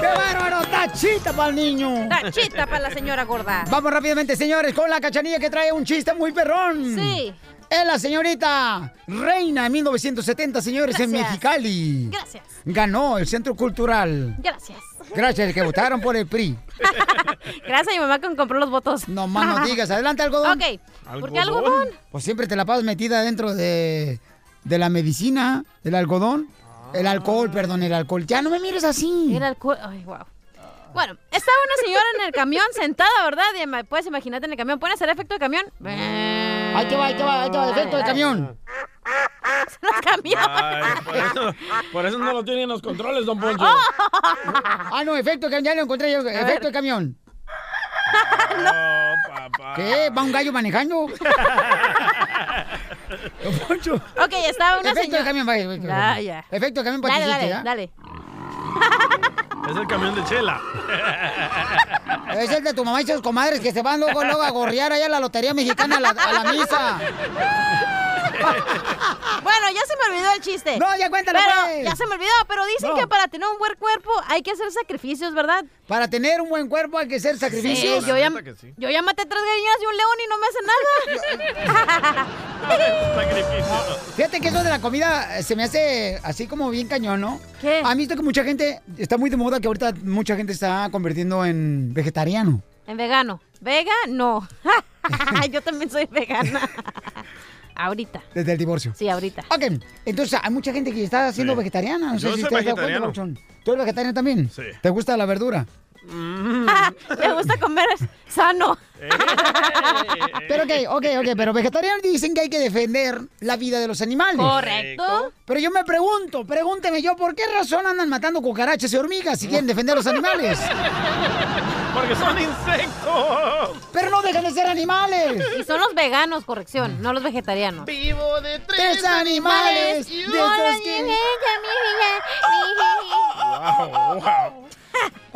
¡Qué bárbaro! ¡Tachita para el niño! Tachita para la señora gorda. Vamos rápidamente, señores, con la cachanilla que trae un chiste muy perrón. Sí. Es la señorita Reina en 1970, señores, en Gracias. Mexicali. Gracias. Ganó el Centro Cultural. Gracias. Gracias, que votaron por el PRI. Gracias a mi mamá que me compró los votos. No más no digas. Adelante, algodón. Ok. ¿Por qué algodón? Pues siempre te la pasas metida dentro de, de la medicina, el algodón. El alcohol, perdón, el alcohol. Ya no me mires así. El alcohol. Ay, wow. Bueno, estaba una señora en el camión sentada, ¿verdad? Y puedes imaginarte en el camión. ¿Pueden hacer efecto de camión? Ahí te va, ahí te va, ahí te va, efecto de camión. Los camiones. Ay, por, eso, por eso no lo tienen los controles, don Poncho. Ah, no, efecto de camión, ya lo encontré yo. Efecto de camión. No, papá. ¿Qué? ¿Va un gallo manejando? Ok, estaba una Efecto señora. de camión, vaya. Efecto de Ya, camión. ya. Efecto de camión para Dale, ti, dale, dale. Es el camión de Chela. Es el de tu mamá y sus comadres que se van luego, luego a gorrear allá a la Lotería Mexicana a la, a la misa. Bueno, ya se me olvidó el chiste. No, ya cuéntalo, Pero, pues. Ya se me olvidó, pero dicen No. que para tener un buen cuerpo hay que hacer sacrificios, ¿verdad? Para tener un buen cuerpo hay que hacer sacrificios. Sí, yo ya, yo ya maté tres gallinas y un león y no me hace nada. Fíjate que eso de la comida eh, se me hace así como bien cañón, ¿no? ¿Qué? Han visto que mucha gente, está muy de moda que ahorita mucha gente está convirtiendo en vegetariano. En vegano. Vega, no. yo también soy vegana. Ahorita. Desde el divorcio. Sí, ahorita. Ok, entonces hay mucha gente que está siendo Sí. vegetariana. No sé Yo si soy te has dado cuenta. ¿Tú eres vegetariano también? Sí. ¿Te gusta la verdura? Me gusta comer sano. Pero ok, ok, ok, pero vegetarianos dicen que hay que defender la vida de los animales. Correcto. Pero yo me pregunto, pregúnteme yo, ¿por qué razón andan matando cucarachas y hormigas si quieren defender a los animales? Porque son insectos. Pero no dejan de ser animales. Y son los veganos, corrección, no los vegetarianos. Vivo de Tres animales. Wow, wow.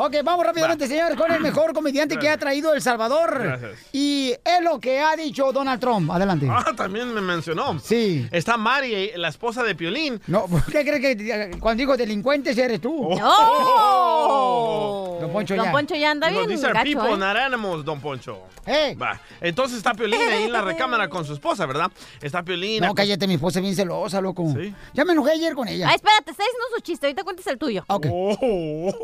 Ok, vamos rápidamente, señores, con el mejor comediante que ha traído El Salvador. Gracias. Y es lo que ha dicho Donald Trump. Adelante. Ah, también me mencionó. Sí. Está Mari, la esposa de Piolín. No, ¿por qué crees que cuando digo delincuentes eres tú? ¡Oh! Don Poncho Don ya. Poncho ya anda Nos bien gacho, people, ¿eh? not animals, don Poncho. ¡Eh! Va. Entonces está Piolín ahí en la recámara con su esposa, ¿verdad? Está Piolín. No, cállate, mi esposa es bien celosa, loco. Sí. Ya me enojé ayer con ella. Ah, espérate, está diciendo su chiste, ahorita cuentes el tuyo. Ok.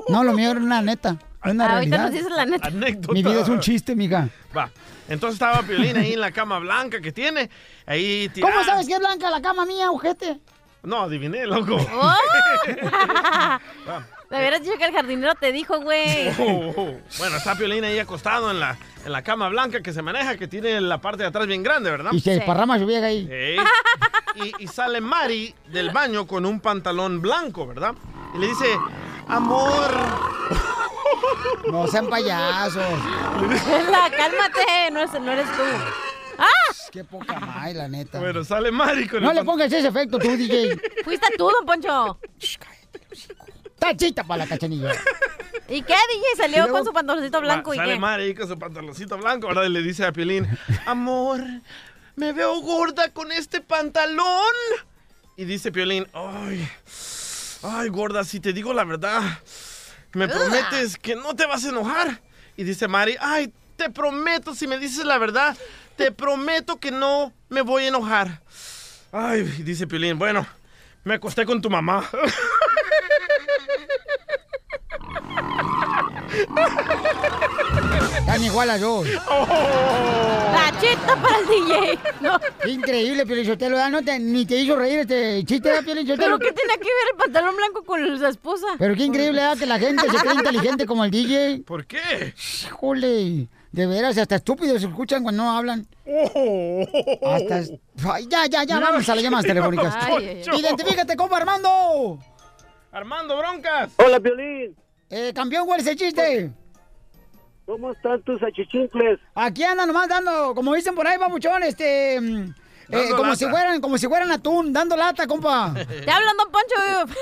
No, lo mío era una neta. Es una Ah, ahorita realidad. nos dices la neta. Anécdota. Mi vida es un chiste, mija. Va. Entonces estaba Piolín ahí en la cama blanca que tiene. Ahí ¿Cómo sabes que es blanca la cama mía, ojete? No, adiviné, loco. ¡Oh! Me hubieras dicho que el jardinero te dijo, güey. Oh, oh. Bueno, está Piolín ahí acostado en la, en la cama blanca que se maneja, que tiene la parte de atrás bien grande, ¿verdad? Y se desparrama su vieja ahí. Y sale Mari del baño con un pantalón blanco, ¿verdad? Y le dice, amor. No sean payasos. Vela, cálmate, no, es- no eres tú. ¡Ah! Qué poca madre, la neta. Bueno, sale Mari con No el le pongas ese efecto tú, DJ. Fuiste tú, don Poncho. Tachita para la cachanilla. ¿Y qué, DJ? Salió luego- con su pantaloncito blanco Va, y sale qué. Mari ahí con su pantaloncito blanco, ¿verdad? Y le dice a Piolín, amor, me veo gorda con este pantalón. Y dice Piolín, ay, ay, gorda, si te digo la verdad, ¿me prometes que no te vas a enojar? Y dice Mari, ay, te prometo, si me dices la verdad, te prometo que no me voy a enojar. Ay, dice Piolín, bueno, me acosté con tu mamá. Están igual las dos. La chita para el DJ. No. Increíble, Pielichotelo. ¿No te, ni te hizo reír este chiste, ¿verdad, Pielichotelo? ¿Pero qué tiene que ver el pantalón blanco con la esposa? Pero qué increíble ¿verdad? que la gente se cree inteligente como el DJ. ¿Por qué? Híjole, de veras, hasta estúpidos se escuchan cuando no hablan. Hasta... Ay, ya, ya, ya, vamos a las llamadas telefónicas. Ay, ay, ay. Identifícate, compa Armando. Armando Broncas. Hola, Piolín. Eh, campeón, ¿cuál es el chiste? ¿Cómo están tus achichincles? Aquí andan nomás dando, como dicen por ahí, babuchón, este... mm, eh, como lata. si fueran, como si fueran atún, dando lata, compa. Te hablan, don Poncho.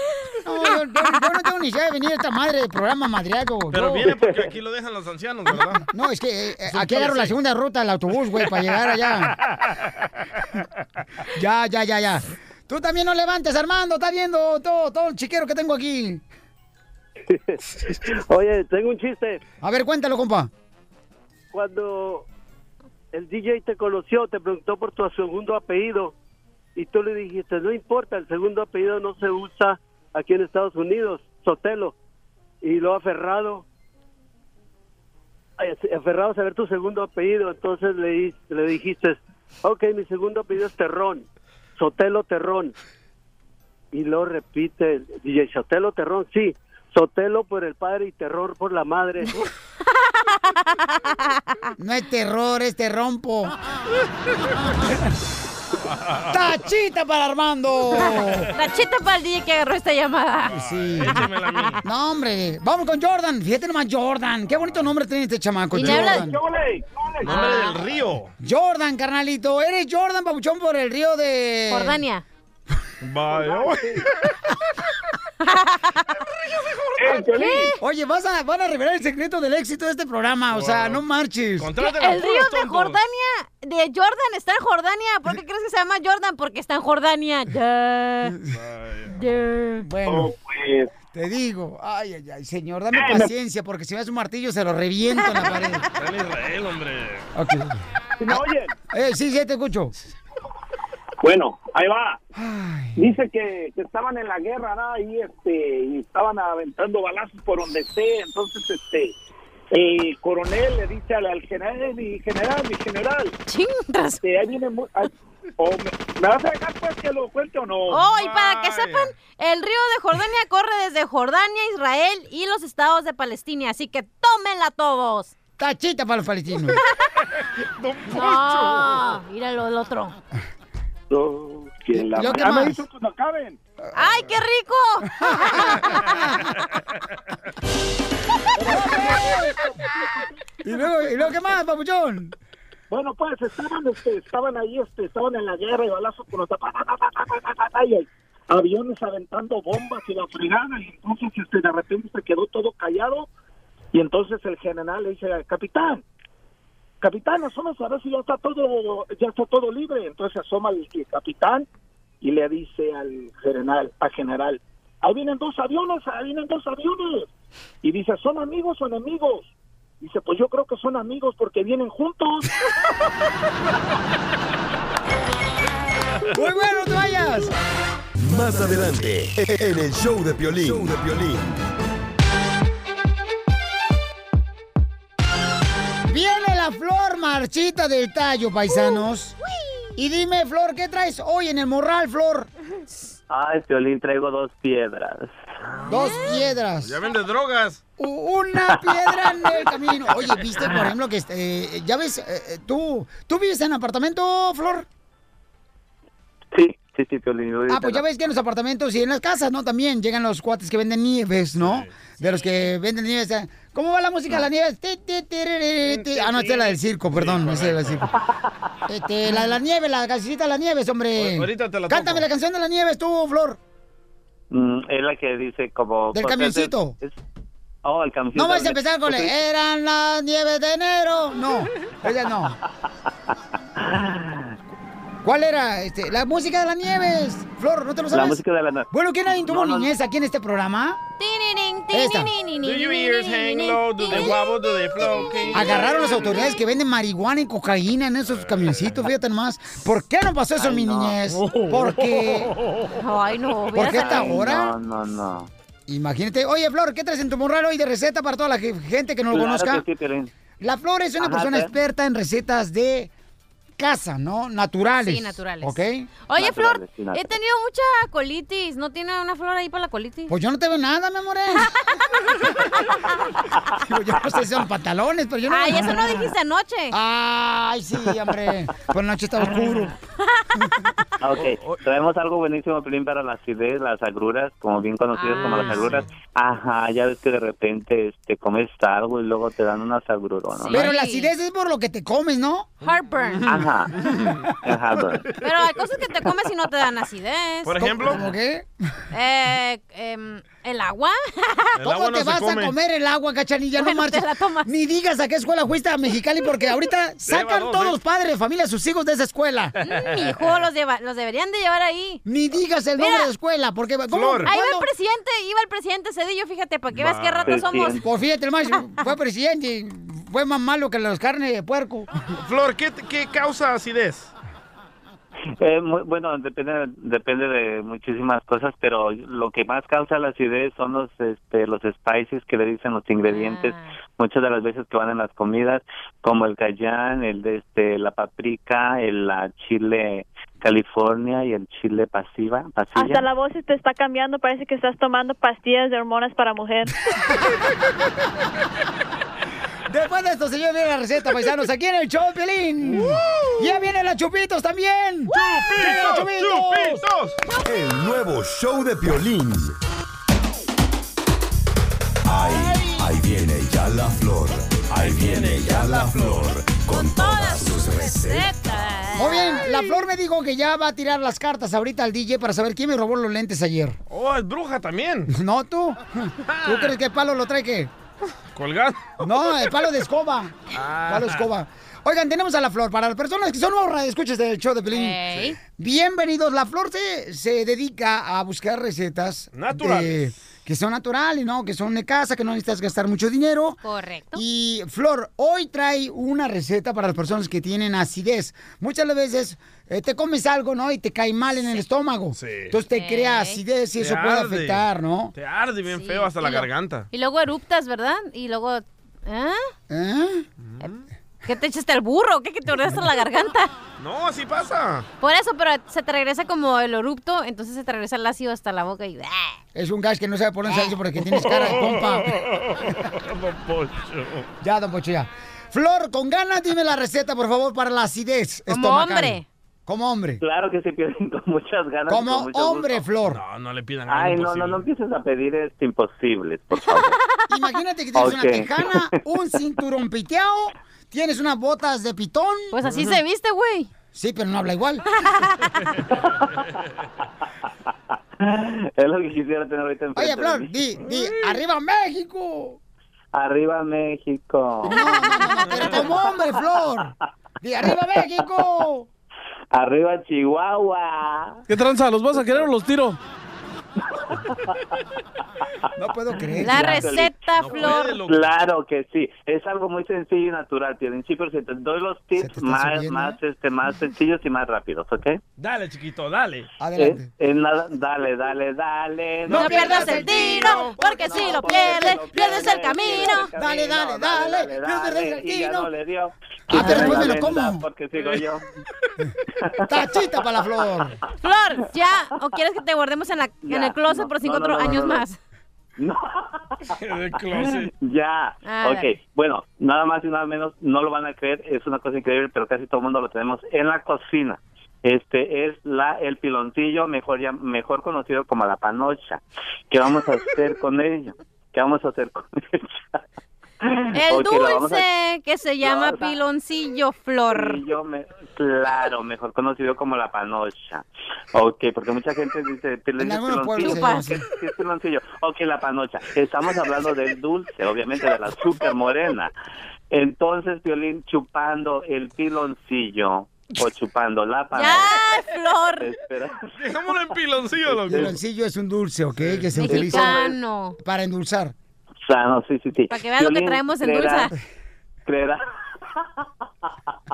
No, yo, yo- yo no tengo ni idea de venir a esta madre de programa madriado. Pero yo- viene porque aquí lo dejan los ancianos, ¿verdad? No, es que eh, aquí agarro la segunda ruta del autobús, güey, para llegar allá. Ya, ya, ya, ya. Tú también no levantes, Armando. Estás viendo todo, todo el chiquero que tengo aquí. Oye, tengo un chiste. A ver, cuéntalo, compa. Cuando el DJ te conoció, te preguntó por tu segundo apellido y tú le dijiste, no importa, el segundo apellido no se usa aquí en Estados Unidos, Sotelo. Y lo aferrado, aferrado a saber tu segundo apellido, entonces le, le dijiste, ok, mi segundo apellido es Terrón, Sotelo Terrón. Y lo repite DJ, Sotelo Terrón, sí, Sotelo por el padre y terror por la madre. No es terror, es te rompo. ¡Tachita para Armando! Tachita para el DJ que agarró esta llamada. Sí. No, hombre. Vamos con Jordan. Fíjate nomás, Jordan. Qué bonito nombre tiene este chamaco. Jordan. Nombre del río. Jordan, carnalito. Eres Jordan, papuchón, por el río de... Jordania. Vaya. ¿Qué? Oye, vas a, van a revelar el secreto del éxito de este programa. O sea, no marches. El río de Jordania, de Jordan está en Jordania. ¿Por qué crees que se llama Jordan? Porque está en Jordania. Ya. Ya. Bueno, Oh, pues. te digo. Ay, ay, ay, señor, dame Eh, paciencia, porque si me das un martillo se lo reviento en la pared. En Israel, hombre. Ok. ¿Me oyen? Eh, sí, sí, te escucho. Bueno, ahí va. Dice que, que estaban en la guerra, ¿no? Y, este, y estaban aventando balazos por donde esté. Entonces, este, el coronel le dice al, al general, mi general, mi general. Chingas. ahí viene o me, ¿me vas a dejar pues que lo cuente o no? Oh, y para que sepan, el río de Jordania corre desde Jordania, Israel y los estados de Palestina. Así que tómenla todos. Tachita para los palestinos. No, míralo el otro. Ah, ¡Ay, qué rico! ¿Y luego, ¿Y luego qué más, papuchón? Bueno, pues estaban, este, estaban ahí, este, estaban en la guerra y balazos con los y aviones aventando bombas y la fregada y entonces este, de repente se quedó todo callado y entonces el general le dice, capitán, capitán, asómase a ver si ya está todo, ya está todo libre. Entonces asoma el, el capitán y le dice al general, al general, ahí vienen dos aviones, ahí vienen dos aviones. Y dice, ¿son amigos o enemigos? Dice, pues yo creo que son amigos porque vienen juntos. Muy bueno, no vayas. Más adelante, en el show de Piolín. Show de Piolín. Flor marchita del tallo, paisanos. Y dime, Flor, ¿qué traes hoy en el morral, Flor? Ay, Piolín, traigo dos piedras. Dos piedras. Ya vende drogas. Una piedra en el camino. Oye, viste, por ejemplo, que este, eh, ya ves, eh, eh, tú, ¿tú vives en apartamento, Flor? Sí, sí, sí, Piolín. Ah, pues ya ves que en los apartamentos y en las casas, ¿no? También llegan los cuates que venden nieves, ¿no? De los que venden nieves. ¿Cómo va la música de las nieves? Ti, ti, tiriri, ti. Ah, no, esta es la del circo, perdón. esa es la del circo. Este, la de la nieve, la cancioncita de las nieves, hombre. Ahorita te la Cántame toco. la canción de las nieves tú, Flor. Mm, es la que dice como... Del de- camioncito. es- Oh, el camioncito. No vas a empezar con la, Ok. eran las nieves de enero. No, ella no. ¿Cuál era? Este, la música de las nieves. Flor, ¿no te lo sabes? La música de la... na- Bueno, ¿quién nadie tuvo No, no, niñez aquí en este programa? Esta. Do your ears hang low? Do they wobble? Do they flow? Agarraron las autoridades que venden marihuana y cocaína en esos camioncitos, fíjate nomás. ¿Por qué no pasó eso en mi niñez? ¿Por qué? Ay, no. ¿Por qué hasta ahora? No, no, no. Imagínate. Oye, Flor, ¿qué traes en tu morral hoy de receta para toda la ge- gente que no lo Claro conozca? que sí. La Flor es una Ajá, persona experta en recetas de casa, ¿no? Naturales. Sí, naturales. ¿Ok? Oye, Flor, sí, he tenido mucha colitis. ¿No tiene una flor ahí para la colitis? Pues yo no te veo nada, mi amor. Digo, yo no sé si son pantalones, pero yo no Ay, veo eso nada. no dijiste anoche. Ay, sí, hombre. Por la noche está oscuro. Ah, Ok, traemos algo buenísimo, Piolín, para las acidez, las agruras, como bien conocidas como las Ah, agruras. Ajá, ya ves que de repente este, comes algo y luego te dan unas agruronas. ¿no? Pero la acidez es por lo que te comes, ¿no? Heartburn. Ajá. Ajá, bueno. Pero hay cosas que te comes y no te dan acidez. Por ejemplo. ¿Cómo qué? Eh, em, ¿El agua? ¿Cómo te vas a comer el agua, cachanilla? No marches. te la tomas. Ni digas a qué escuela fuiste a Mexicali, porque ahorita sacan dos, todos ¿eh? los padres de familia a sus hijos de esa escuela. Mm, Mi hijo, los, lleva- los deberían de llevar ahí. Ni digas el Mira. nombre de escuela, porque... ¿cómo? Ahí va el presidente, iba el presidente Cedillo, fíjate, para que veas qué ratos somos. Pues fíjate, el más fue presidente y fue más malo que las carnes de puerco. Flor, ¿qué, qué causa acidez? Eh, muy- bueno, depende depende de muchísimas cosas, pero lo que más causa la acidez son los este, los spices que le dicen los ingredientes, muchas de las veces que van en las comidas, como el cayán, el de este la paprika, el la chile California y el chile pasiva, pasilla. Hasta la voz se te está cambiando, parece que estás tomando pastillas de hormonas para mujer. Después de esto, señor, viene la receta, paisanos, aquí en el show, de Pelín. Ya vienen las chupitos también. ¡Vienen los chupitos! El nuevo show de Piolín. Ahí, ahí viene ya la flor. Ahí viene ya la flor. Con todas sus recetas. Muy bien, la Flor me dijo que ya va a tirar las cartas ahorita al DJ para saber quién me robó los lentes ayer. Oh, es bruja también. No, tú. ¿Tú crees que el palo lo trae qué? Colgado. No, el palo de escoba. Ah. Palo de escoba. Oigan, tenemos a la Flor. Para las personas que son nuevas escuchas del show de Pelín. Bienvenidos. La Flor se, se dedica a buscar recetas. Naturales. de- que son naturales, ¿no? Que son de casa, que no necesitas gastar mucho dinero. Correcto. Y Flor, hoy trae una receta para las personas que tienen acidez. Muchas veces eh, te comes algo, ¿no? Y te cae mal en el estómago. Entonces te crea acidez y Te eso puede afectar, ¿no? Te arde bien Sí, feo hasta la lo- garganta. Y luego eruptas, ¿verdad? Y luego... ¿eh? ¿Eh? ¿Qué te echaste al burro? ¿Qué que te ordenaste la garganta? No, así pasa. Por eso, pero se te regresa como el erupto, entonces se te regresa el ácido hasta la boca y... ¡ah! Es un gas que no sabe por dónde salirse porque tienes cara de pompa. Don Poncho. Ya, don Pocho, ya. Flor, con ganas, dime la receta, por favor, para la acidez Como estomacal. hombre. Como hombre. Claro que sí, Piolín, con muchas ganas. y Como con mucho hombre, gusto. Flor. No, no le pidan Ay, algo no, no, imposible. no empieces a pedir este imposibles, por favor. Imagínate que tienes una tejana, un cinturón piteado, tienes unas botas de pitón. Pues así se viste, güey. Sí, pero no habla igual. es lo que quisiera tener ahorita enfrente Oye, Flor, di, di, ¡arriba México! Arriba México. Pero como hombre, Flor. Di, ¡arriba México! Arriba Chihuahua. ¿Qué tranza? ¿Los vas a querer o los tiro? No puedo creer. La receta, No Flor. puede. Claro que sí, es algo muy sencillo y natural, Piolín. Sí, pero si te doy los tips más, subiendo, más, este, más sencillos y más rápidos, ¿ok? Dale, chiquito, dale. Eh, eh, nada, dale, dale, dale. No pierdas el tiro, porque si lo pierdes, pierdes el camino. Dale, dale, dale, no pierdas el tiro. no le dio. Ah, pero después me lo como. Porque sigo yo. Tachita para la Flor. Flor, ¿ya? ¿O quieres que te guardemos en, la, en el closet no, por cinco no, no, otros no, años no, no. más? De closet. Ya, Ah, ok. dale. Bueno, nada más y nada menos, no lo van a creer, es una cosa increíble, pero casi todo el mundo lo tenemos en la cocina. Este es la el piloncillo, mejor ya, mejor conocido como la panocha. ¿Qué vamos a hacer con ello? ¿Qué vamos a hacer con ella? El a- dulce que se llama piloncillo, Flor. Me, claro, mejor conocido como la panocha. Ok, porque mucha gente dice, "Pil- En es algunos pueblos piloncillo". ¿Qué- qué es piloncillo? Ok, la panocha. Estamos hablando del dulce, obviamente de la azúcar morena. Entonces, Violín chupando el piloncillo o chupando la panocha. ¡Ya, Flor! Dejémoslo en piloncillo, El loco. piloncillo es un dulce, ¿ok? Que se utiliza para endulzar. Sano, sí, sí, sí. Para que veas lo que traemos en creerá- dulce. creerá-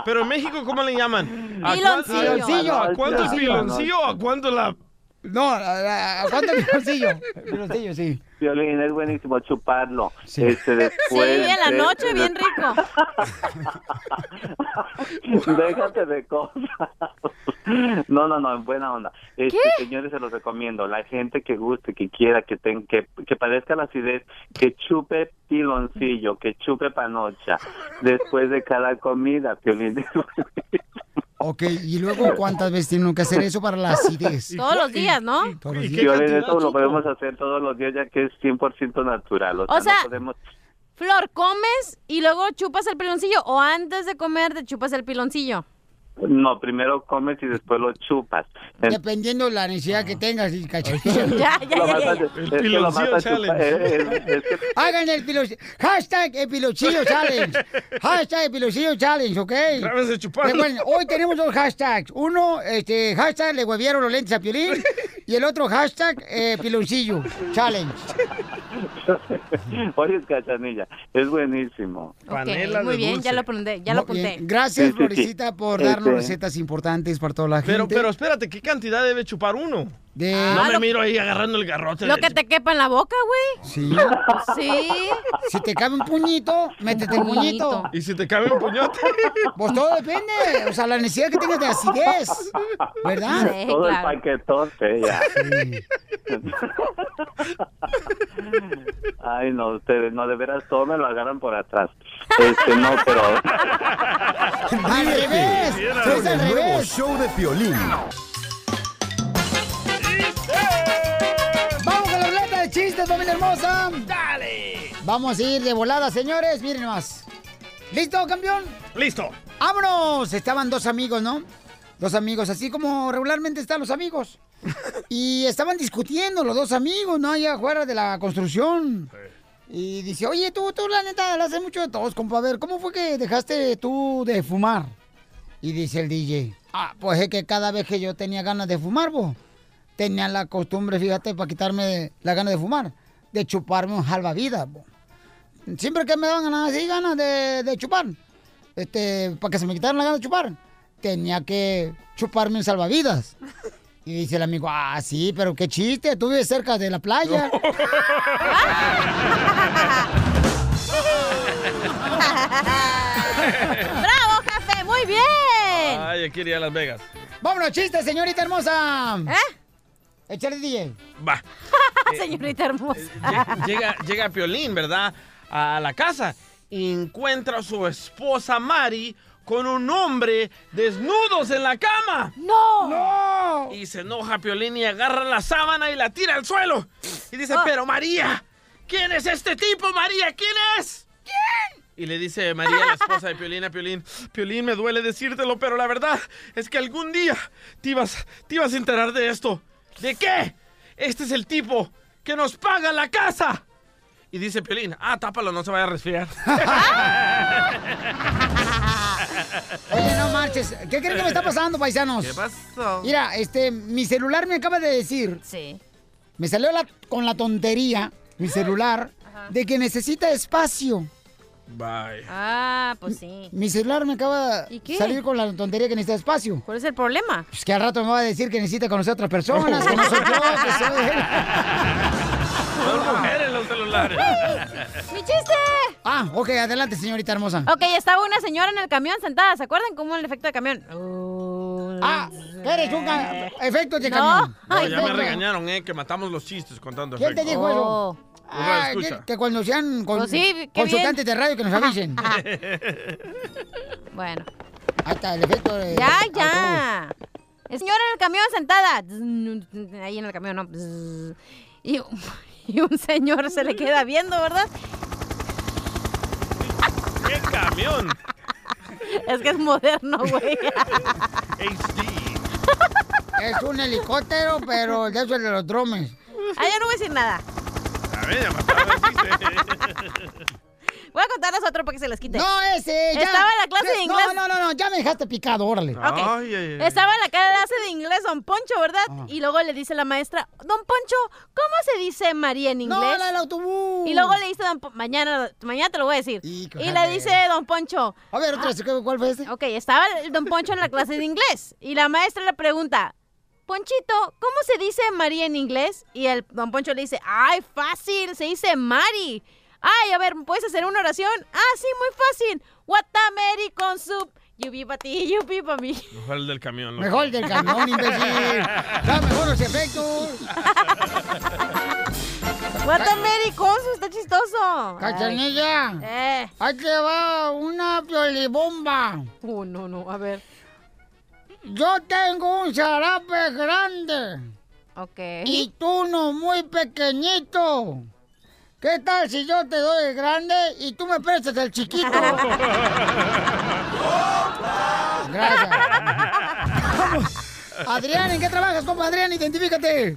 Pero en México, ¿cómo le llaman? ¿A. ¿A cuánto el Piloncillo. piloncillo o a cuánto la...? No, ¿a, a cuánto el piloncillo? El piloncillo, sí. Violín, es buenísimo chuparlo. Sí. Este, después Sí, en la de- noche, bien rico. Déjate de cosas. No, no, no, en buena onda. Este, señores, se los recomiendo. La gente que guste, que quiera, que, ten, que, que padezca la acidez, que chupe piloncillo, que chupe panocha después de cada comida. Piolín. Ok, y luego, ¿cuántas veces tienen que hacer eso para la acidez? Todos los días, ¿no? Todos los ¿Y días. Piolín, cantidad eso lo podemos hacer todos los días ya que es 100% natural. O sea, O sea, no podemos... Flor, ¿comes y luego chupas el piloncillo? ¿O antes de comer te chupas el piloncillo? No, primero comes y después lo chupas. En- Dependiendo de la necesidad que tengas, y cachetito. Ya, ya, lo ya, vas piloncillo challenge. es que Hagan el piloncillo. Hashtag el piloncillo challenge. Hashtag el piloncillo challenge, ¿ok? Hoy tenemos dos hashtags. Uno, este, hashtag le huevearon los lentes a Piolín. Y el otro hashtag, eh, piloncillo challenge. Oye, cachanilla, es buenísimo. Muy bien, ya lo apunté, ya lo apunté. Gracias. Florecita, por darnos Recetas importantes para toda la gente. Pero, pero espérate, ¿qué cantidad debe chupar uno? De... no Ah, me lo- miro ahí agarrando el garrote. Lo de- que te quepa en la boca, güey. Sí. Sí. Si te cabe un puñito, métete el puñito. ¿Y si te cabe un puñote? Pues todo depende. O sea, la necesidad que tengas de acidez. ¿Verdad? Sí, Todo claro. el paquetote ya. Ay, no, ustedes, no, de veras, todo me lo agarran por atrás. Este, no, pero... Al revés. Es al el nuevo revés. show de Piolín. Vamos con la ruleta de chistes, familia hermosa. Dale. Vamos a ir de volada, señores. Miren más. ¿Listo, campeón? Listo. ¡Vámonos! Estaban dos amigos, ¿no? Dos amigos, así como regularmente están los amigos. Y estaban discutiendo los dos amigos, ¿no? Allá afuera de la construcción. Y dice, oye, tú, tú, la neta, la haces mucho de todos, compa. A ver, ¿cómo fue que dejaste tú de fumar? Y dice el DJ, ah, pues es que cada vez que yo tenía ganas de fumar, vos, tenía la costumbre, fíjate, para quitarme la ganas de fumar, de chuparme un salvavidas, vos. Siempre que me daban ganas así, ganas de, de chupar, este, para que se me quitaran la ganas de chupar, tenía que chuparme un salvavidas. Y dice el amigo, ah, sí, pero qué chiste, tú vives cerca de la playa. ¡Bravo, jefe! ¡Muy bien! Ay, yo quería Las Vegas. Vámonos, chistes, señorita hermosa. ¿Eh? Échale, DJ. Va. Señorita hermosa. Lle- Llega, llega Piolín, ¿verdad? A la casa y encuentra a su esposa Mari con un hombre desnudos en la cama. ¡No! ¡No! Y se enoja Piolín y agarra la sábana y la tira al suelo. Y dice, pero María, ¿quién es este tipo, María? ¿Quién es? ¿Quién? Y le dice María, la esposa de Piolín, a Piolín, Piolín, me duele decírtelo, pero la verdad es que algún día te ibas, te ibas a enterar de esto. ¿De qué? Este es el tipo que nos paga la casa. Y dice Piolín, ah, tápalo, no se vaya a resfriar. Oye, no marches. ¿Qué creen que me está pasando, paisanos? ¿Qué pasó? Mira, este, mi celular me acaba de decir. Sí. Me salió la- con la tontería, mi celular, de que necesita espacio. Bye. Ah, pues sí. Mi celular me acaba ¿Y de salir con la tontería que necesita espacio. ¿Cuál es el problema? Pues que al rato me va a decir que necesita conocer a otras personas, que no soy yo, que soy él. Son mujeres los celulares. ¡Mi chiste! Ah, ok, adelante, señorita hermosa. Ok, estaba una señora en el camión sentada. ¿Se acuerdan cómo el efecto de camión? Ah, eres un efecto de No. camión. No, ya me regañaron, eh, que matamos los chistes contando ¿Quién te dijo eso? Radio Ah, que, que cuando sean con, Pues sí, consultantes bien. de radio que nos avisen. Bueno. Hasta el efecto de... Ya, autobús. ya. El señor en el camión sentada. Ahí en el camión, ¿no? Y, y un señor se le queda viendo, ¿verdad? ¡Qué camión! Es que es moderno, güey. Es un helicóptero, pero de esos de los drones. Ah, ya no voy a decir nada. A ver, ya chiste. Voy a contarles otro para que se les quite. No, ese, ya. Estaba en la clase de inglés. No, no, no, no, ya me dejaste picado, órale. Ok. Estaba en la clase de inglés Don Poncho, ¿verdad? Ah. Y luego le dice la maestra, Don Poncho, ¿cómo se dice María en inglés? No, la del autobús. Y luego le dice Don Poncho, mañana, mañana te lo voy a decir. Y le dice Don Poncho. A ver, otra vez, ¿cuál fue este? Ok, estaba el Don Poncho en la clase de inglés. Y la maestra le pregunta, Ponchito, ¿cómo se dice María en inglés? Y el Don Poncho le dice, ay, fácil, se dice Mari. Ay, a ver, ¿puedes hacer una oración? Ah, sí, muy fácil. Mary con soup. Yupi pa ti, yupi pa mí. Mejor el del camión. loco. Mejor el del camión, imbécil. Da mejor los efectos. Mary con soup, está chistoso. Cachanilla. Eh. Ahí te va una piolibomba. Oh, no, no, a ver. Yo tengo un zarape grande. Ok. Y tú no muy pequeñito. ¿Qué tal si yo te doy el grande y tú me prestas el chiquito? Gracias. Vamos. Adrián, ¿en qué trabajas, compa Adrián? Identifícate.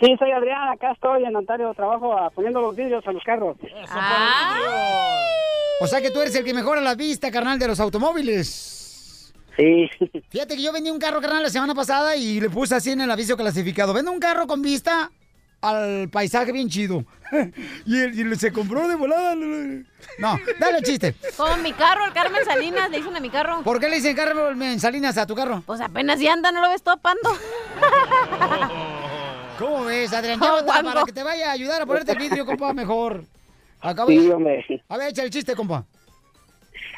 Sí, soy Adrián, acá estoy en Ontario, trabajo ah, poniendo los vidrios a los carros. O sea que tú eres el que mejora la vista, carnal, de los automóviles. Sí. Fíjate que yo vendí un carro, carnal, la semana pasada y le puse así en el aviso clasificado. Vendo un carro con vista al paisaje bien chido. y, él- y se compró de volada. No, dale chiste. Como mi carro, el Carmen Salinas, le dicen a mi carro. ¿Por qué le dicen Carmen Salinas a tu carro? Pues apenas ya anda, no lo ves topando. ¿Cómo ves, Adrián? Oh, para que te vaya a ayudar a ponerte el vidrio, compa, mejor. Acabo Sí, de-. A ver, echa el chiste, compa.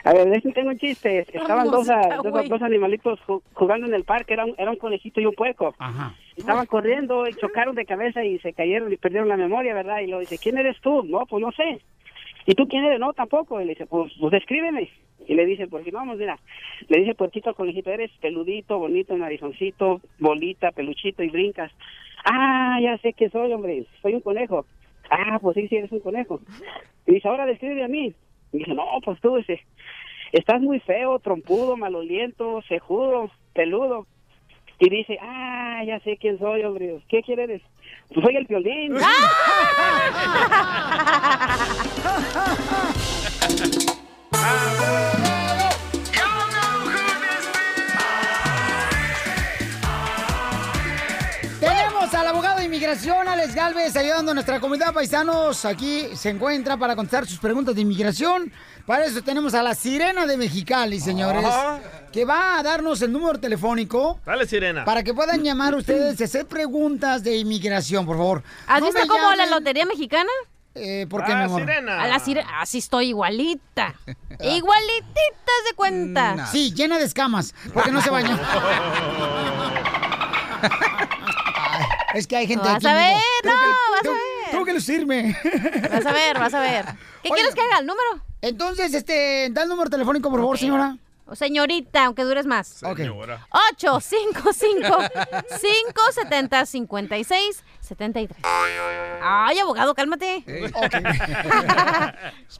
A ver, déjenme tengo un chiste. Estaban dos, música, ah, dos, animalitos ju- jugando en el parque, era un, era un conejito y un puerco. Ajá. Estaban corriendo y chocaron de cabeza y se cayeron y perdieron la memoria, ¿verdad? Y lo dice, ¿quién eres tú? No, pues no sé. ¿Y tú quién eres? No, tampoco. Y le dice, pues, pues descríbeme. Y le dice, pues vamos, mira. Le dice puerquito conejito, eres peludito, bonito, narizoncito, bolita, peluchito y brincas. Ah, ya sé que soy, hombre. Soy un conejo. Ah, pues sí, sí, eres un conejo. Y dice, ahora describe a mí. Y dice, no, pues tú, dice, estás muy feo, trompudo, maloliento, cejudo, peludo. Y dice, ah, ya sé quién soy, hombre. ¿Qué quién eres? Pues soy el violín. Alex Galvez, ayudando a nuestra comunidad paisanos. Aquí se encuentra para contestar sus preguntas de inmigración. Para eso tenemos a la sirena de Mexicali, señores, Ajá. que va a darnos el número telefónico Dale, sirena. para que puedan llamar ustedes y hacer preguntas de inmigración, por favor. ¿Has No visto me como la llamen- lotería mexicana? Eh, ¿Por qué, mi amor? A la sirena. Así estoy igualita. Igualitita de cuenta. Sí, llena de escamas, porque no se baña. Es que hay gente Vas aquí a ver, no, que- vas a ver. Tengo que lucirme. Vas a ver, vas a ver. ¿Qué quieres que haga? ¿El número? Entonces, este, da el número telefónico, por favor, señora. O señorita, aunque dures más. Señora. 855-570-5673. Ay, abogado, cálmate.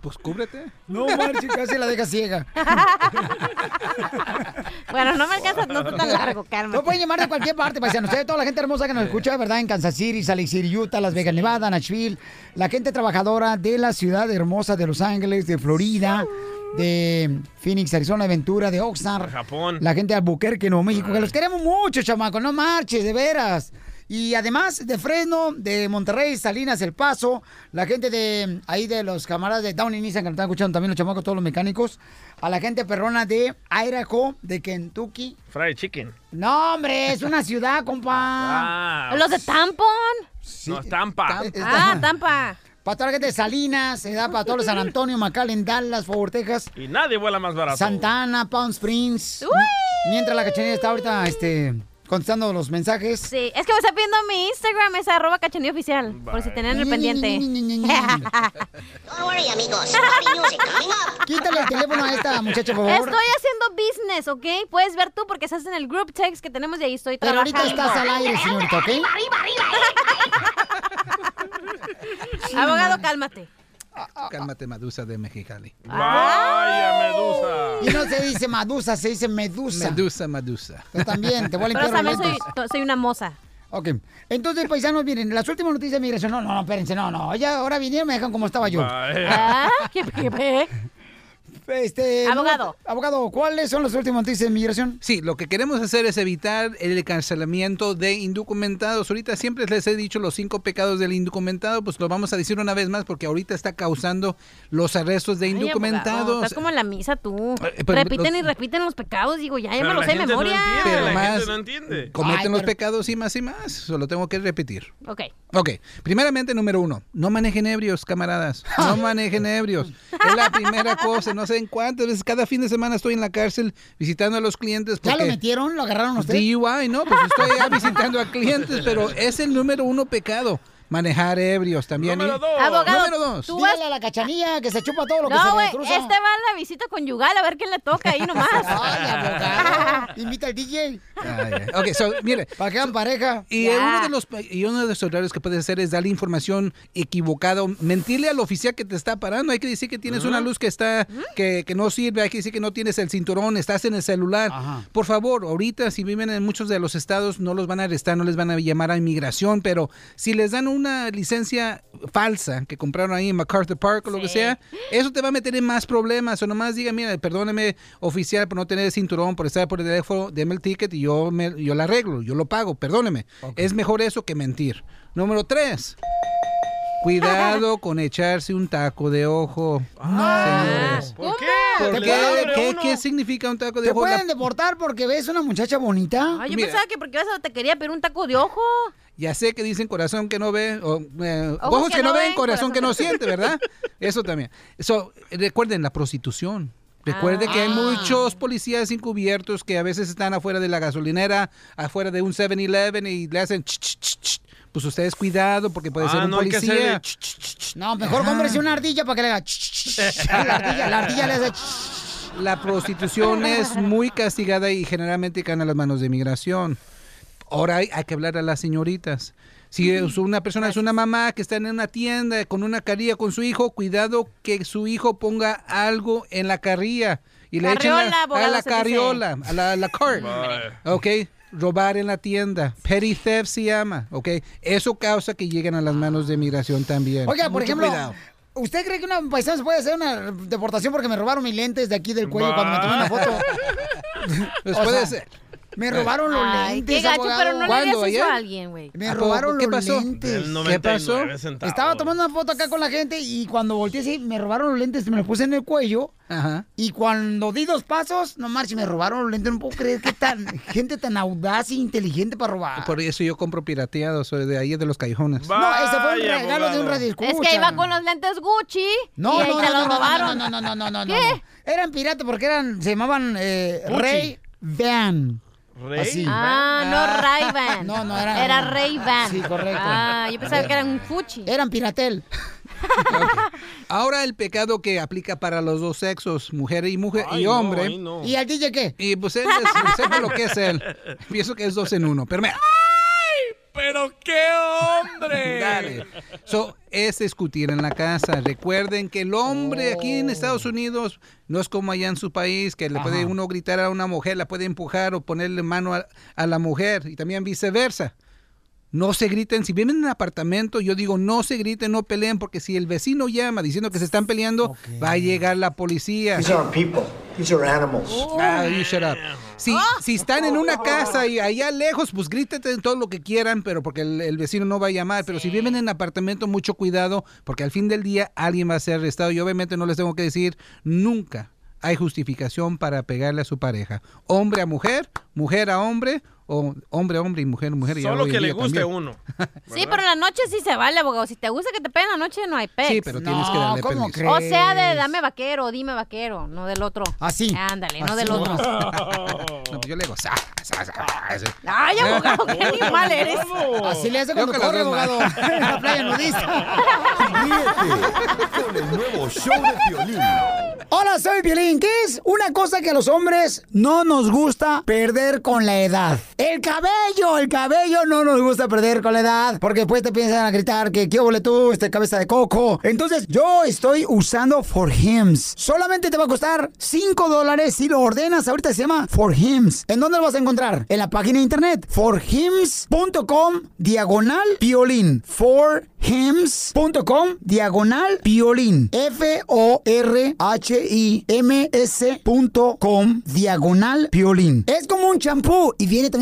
Pues cúbrete. No, marche, casi la deja ciega. bueno, no me alcanza, no está tan largo, cálmate. No pueden llamar de cualquier parte, paisanos. Ustedes, toda la gente hermosa que nos escucha, ¿verdad? En Kansas City, Salt Lake City, Utah, Las Vegas, Nevada, Nashville. La gente trabajadora de la ciudad hermosa de Los Ángeles, de Florida, de Phoenix, Arizona, de Ventura, de Oxnard. Japón. La gente de Albuquerque, Nuevo México, que los queremos mucho, chamaco. No marches, de veras. Y además de Fresno, de Monterrey, Salinas, El Paso, la gente de ahí de los camaradas de Downey Nissan que nos están escuchando también los chamacos, todos los mecánicos, a la gente perrona de Idaho, de Kentucky, Fried chicken. no, hombre, es una ciudad, compa. Ah. Los de Tampon. No, Tampa. Ah, Tampa. Para toda la gente de Salinas, se da para todos los San Antonio, McAllen, Dallas, Fort Texas, Y nadie vuela más barato. Santana, Palm Springs. Mientras la cachanilla está ahorita este, contestando los mensajes. Sí, es que me está pidiendo mi Instagram, es arroba cachanilla oficial, por si tenían el pendiente. Don't worry, amigos. Quítale el teléfono a esta muchacha, por favor. Estoy haciendo business, ¿ok? Puedes ver tú porque estás en el group text que tenemos y ahí estoy Pero trabajando. ahorita estás al aire, señorita, ¿ok? Abogado, cálmate. Cálmate, Medusa de Mexicali. Vaya, Medusa. Y no se dice Medusa, se dice Medusa. Medusa, Medusa. Tú también, te voy a Pero limpiar los también soy, soy una moza. Ok. Entonces, paisanos, miren, las últimas noticias de migración. No, no, no, espérense, no, no. Ya ahora vinieron, me dejan como estaba yo. Ah, ¿qué, qué, qué? Este, Abogado. no, abogado, ¿cuáles son las últimas noticias de migración? Sí, lo que queremos hacer es evitar el cancelamiento de indocumentados. Ahorita siempre les he dicho los cinco pecados del indocumentado, pues lo vamos a decir una vez más porque ahorita está causando los arrestos de Ay, abogado, indocumentados. Estás como en la misa tú. Eh, pero repiten los- y repiten los pecados. Digo, ya, ya me lo la sé de gente no memoria. entiende, Pero la más- gente no entiende. Cometen Ay, los pecados y más y más. Solo tengo que repetir. Ok. Ok, primeramente número uno, no manejen ebrios, camaradas, no manejen ebrios. Es la primera cosa, no sé en cuántas veces, cada fin de semana estoy en la cárcel visitando a los clientes. ¿Ya lo metieron? ¿Lo agarraron a usted? DUI, no, pues estoy ya visitando a clientes, pero es el número uno pecado, manejar ebrios también. Número ¿eh? dos. Abogado, Número dos. tú vas... Dígale a la cachanilla que se chupa todo lo que se No, le güey, cruza. este va a la visita conyugal a ver quién le toca ahí nomás. Ay, abogado. Invita al DJ Ah, ya. Ok, so, mire, para que hagan pareja. Y uno de los y uno de los errores que puedes hacer es darle información equivocada, mentirle al oficial que te está parando. Hay que decir que tienes una luz que está que, que no sirve, hay que decir que no tienes el cinturón, estás en el celular. Ajá. Por favor, ahorita si viven en muchos de los estados no los van a arrestar, no les van a llamar a inmigración, pero si les dan una licencia falsa que compraron ahí en MacArthur Park o lo que sea, eso te va a meter en más problemas. O nomás diga, mira, perdóneme oficial por no tener el cinturón, por estar por el teléfono, deme el ticket y yo, me, yo lo arreglo, yo lo pago, perdóneme. Es mejor eso que mentir. Número tres. Cuidado con echarse un taco de ojo. Señores. ¿Por qué? ¿Por Te qué? ¿Qué, qué significa un taco de ¿Te ojo? La- pueden deportar porque ves una muchacha bonita? Ay, yo Mira. pensaba que porque vas a te quería pedir un taco de ojo. Ya sé que dicen corazón que no ve, o, eh, Ojos ojos, que, no ven, corazón, corazón que no siente, ¿verdad? Eso también. So, recuerden la prostitución. Recuerde que hay Ah. muchos policías encubiertos que a veces están afuera de la gasolinera, afuera de un 7-Eleven y le hacen ch, ch, ch, ch. Pues ustedes cuidado porque puede ser Ah, un no hay que policía. hacerle ch, ch, ch, ch. No, mejor cómprese una ardilla para que le haga. ch, ch, ch. La ardilla, la ardilla le hace. ch. La prostitución es muy castigada y generalmente cae en las manos de inmigración. Ahora hay, hay que hablar a las señoritas. Si es una persona es una mamá que está en una tienda con una carrilla con su hijo, cuidado que su hijo ponga algo en la carrilla y le echen la, a la dice. carriola, a la, la cart. Vaya. ¿Ok? Robar en la tienda. Petty theft se llama, ¿ok? Eso causa que lleguen a las manos de migración también. Oiga, por Mucho ejemplo, cuidado. ¿usted cree que una paisana se puede hacer una deportación porque me robaron mis lentes de aquí del cuello cuando me tomé una foto? Pues O puede sea, ser. Me robaron los Ay, lentes, qué gacho, abogado. pero no le ¿Cuándo, harías eso ayer? a alguien, güey. Me robaron ¿Qué los pasó? lentes. ¿Qué pasó? 99 centavos. Estaba tomando una foto acá con la gente y cuando volteé así, me robaron los lentes, me los puse en el cuello. Ajá. Y cuando di dos pasos, no marches, me robaron los lentes. No puedo creer que tan gente tan audaz e inteligente para robar. Por eso yo compro pirateado, soy de ahí de los callejones. No, ese fue un regalo de un radio Es que iba con los lentes Gucci No, y ahí no, te no, los no, robaron. No, no, no, no, no, no, ¿Qué? no. Eran piratas porque eran, se llamaban eh. Ray Van. Rey. Así. Ah, no Ray-Ban. No, no, era- Era Ray-Ban. Sí, correcto. Ah, yo pensaba que eran un Fuchi. Eran piratel. Ahora el pecado que aplica para los dos sexos, mujer y mujer Ay, y no, hombre. ay, no. ¿Y al DJ qué? Y pues él es- sepa lo que es él. Pienso que es dos en uno. Pero mira, ¡Pero qué hombre! dale. So, es discutir en la casa. Recuerden que el hombre aquí en Estados Unidos no es como allá en su país, que le puede uno gritar a una mujer, la puede empujar o ponerle mano a, a la mujer y también viceversa. No se griten, si viven en un apartamento, yo digo no se griten, no peleen, porque si el vecino llama diciendo que se están peleando, va a llegar la policía. These aren't people. These are animals. Ah, you shut up. Si, si están en una casa y allá lejos, pues grítense todo lo que quieran, pero porque el, el vecino no va a llamar. Pero si viven en apartamento, mucho cuidado, porque al fin del día alguien va a ser arrestado. Y obviamente no les tengo que decir, nunca hay justificación para pegarle a su pareja. Hombre a mujer, mujer a hombre, o hombre a hombre y mujer a mujer. y Solo que le guste también. uno. Sí, pero en la noche sí se vale, abogado. Si te gusta que te peguen en la noche, no hay pex. Sí, pero tienes que darle ¿cómo permiso. O sea, de dame vaquero, dime vaquero, no del otro. Así. Ándale, no Así del otro. No, pues yo le digo, "Sa, sa, sa". Ay, abogado, qué animal eres. Así le hace cuando corre, abogado. en la playa nudista. Ríete con el nuevo show de Piolín. Hola, soy Piolín. ¿Qué es una cosa que a los hombres no nos gusta perder con la edad? El cabello, el cabello no nos gusta perder con la edad. Porque después te piensan a gritar que qué tú, este cabeza de coco. Entonces, yo estoy usando For Hims. Solamente te va a costar 5 dólares si lo ordenas. Ahorita se llama For Hims. ¿En dónde lo vas a encontrar? En la página de internet. forhims.com diagonal piolín. forhims.com diagonal piolín. F-O-R-H-I-M-S.com diagonal piolín. Es como un champú y viene también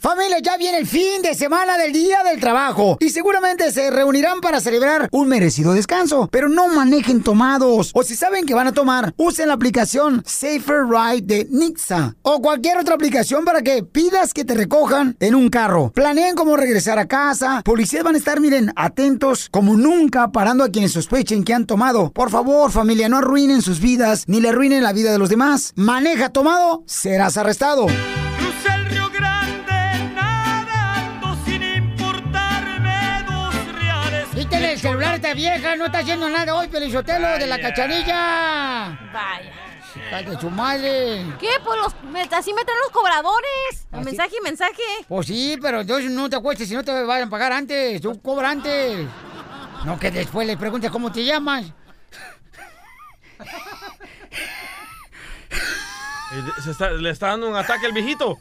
Familia, ya viene el fin de semana del Día del Trabajo y seguramente se reunirán para celebrar un merecido descanso, pero no manejen tomados o si saben que van a tomar, usen la aplicación Safer Ride de Nixa o cualquier otra aplicación para que pidas que te recojan en un carro. Planeen cómo regresar a casa, policías van a estar, miren, atentos como nunca parando a quienes sospechen que han tomado. Por favor, familia, no arruinen sus vidas ni le arruinen la vida de los demás. Maneja tomado, serás arrestado. El celular esta vieja, no está haciendo nada hoy, Pelizotelo, de la Vaya. Vaya. de su madre. ¿Qué? Pues los, me- así me traen los cobradores. Así- Mensaje y mensaje. Pues sí, pero entonces no te acuestes si no te van a pagar antes. Tú cobra antes. No que después le preguntes cómo te llamas. Se está- le está dando un ataque al viejito.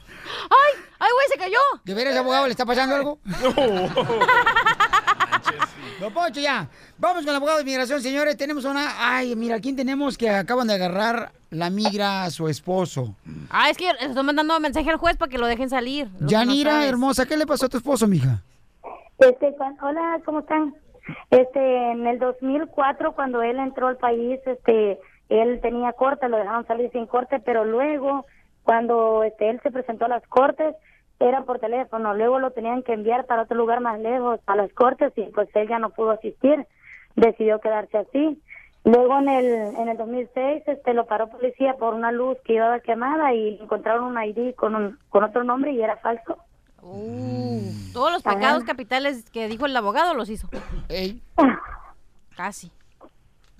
¡Ay! ¡Ay, güey, se cayó! ¿De veras, abogado, le está pasando algo? No, Poncho, ya. Vamos con el abogado de inmigración, señores. Tenemos una... Ay, mira, ¿quién tenemos que acaban de agarrar la migra a su esposo? Ah, es que le estoy mandando mensaje al juez para que lo dejen salir. Lo no Yanira, hermosa, ¿qué le pasó a tu esposo, mija? Este, hola, ¿cómo están? Este, en el 2004 cuando él entró al país, este, él tenía corte, lo dejaron salir sin corte, pero luego cuando este él se presentó a las cortes era por teléfono, luego lo tenían que enviar para otro lugar más lejos a las cortes y pues él ya no pudo asistir, decidió quedarse así. Luego en el en el 2006 este lo paró policía por una luz que iba quemada y encontraron un ID con un, con otro nombre y era falso. Uh, todos los pecados capitales que dijo el abogado los hizo. Casi.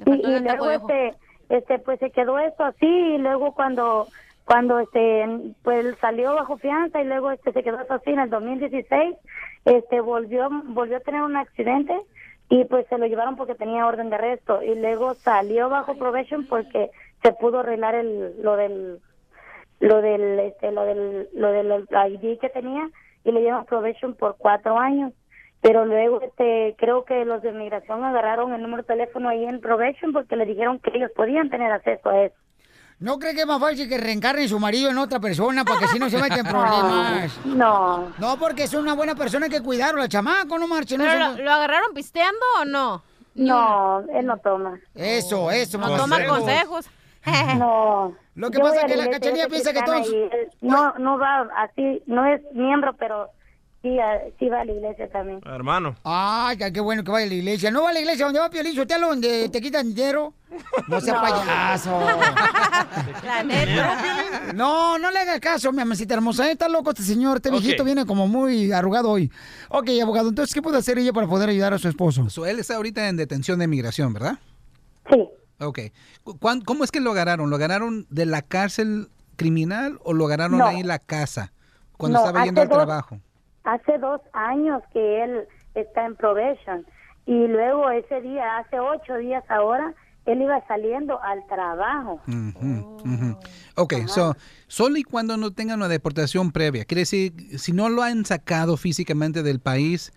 Sí, y luego este, este, pues se quedó esto así y luego cuando, cuando este, pues salió bajo fianza y luego este se quedó así en el 2016, este volvió, volvió a tener un accidente y pues se lo llevaron porque tenía orden de arresto y luego salió bajo probation porque se pudo arreglar el, lo del, lo del, este, lo del, lo del ID que tenía y le dieron probation por cuatro años pero luego este creo que los de migración agarraron el número de teléfono ahí en probation porque le dijeron que ellos podían tener acceso a eso. ¿No cree que es más fácil que reencarne su marido en otra persona para que así no se meta en problemas? No. No, porque es una buena persona hay que cuidarlo, el chamaco, no marche. no ¿Pero lo, lo agarraron pisteando o no? No, él no toma. Eso, eso, No toma consejos. No. Lo que Yo pasa es que la Cachanilla piensa que todos- No, no va así, no es miembro, pero sí, ah, sí va a la iglesia también. Hermano. Ay, qué bueno que vaya a la iglesia. ¿No va a la iglesia donde va Piolín Sotelo, donde te quitan dinero? No sea No. payaso. La neta. No, no le hagas caso, mi amacita hermosa. Está loco este señor. Este viejito viene como muy arrugado hoy. Ok, abogado, entonces, ¿qué puede hacer ella para poder ayudar a su esposo? So, él está ahorita en detención de migración, ¿verdad? Sí. Ok. ¿Cómo es que lo agarraron? ¿Lo agarraron de la cárcel criminal o lo agarraron No. ahí en la casa cuando No, estaba yendo al trabajo? Hace dos años que él está en probation y luego ese día, hace ocho días ahora, él iba saliendo al trabajo. Ujú. Ok, so, solo y cuando no tengan una deportación previa, quiere decir, si no lo han sacado físicamente del país,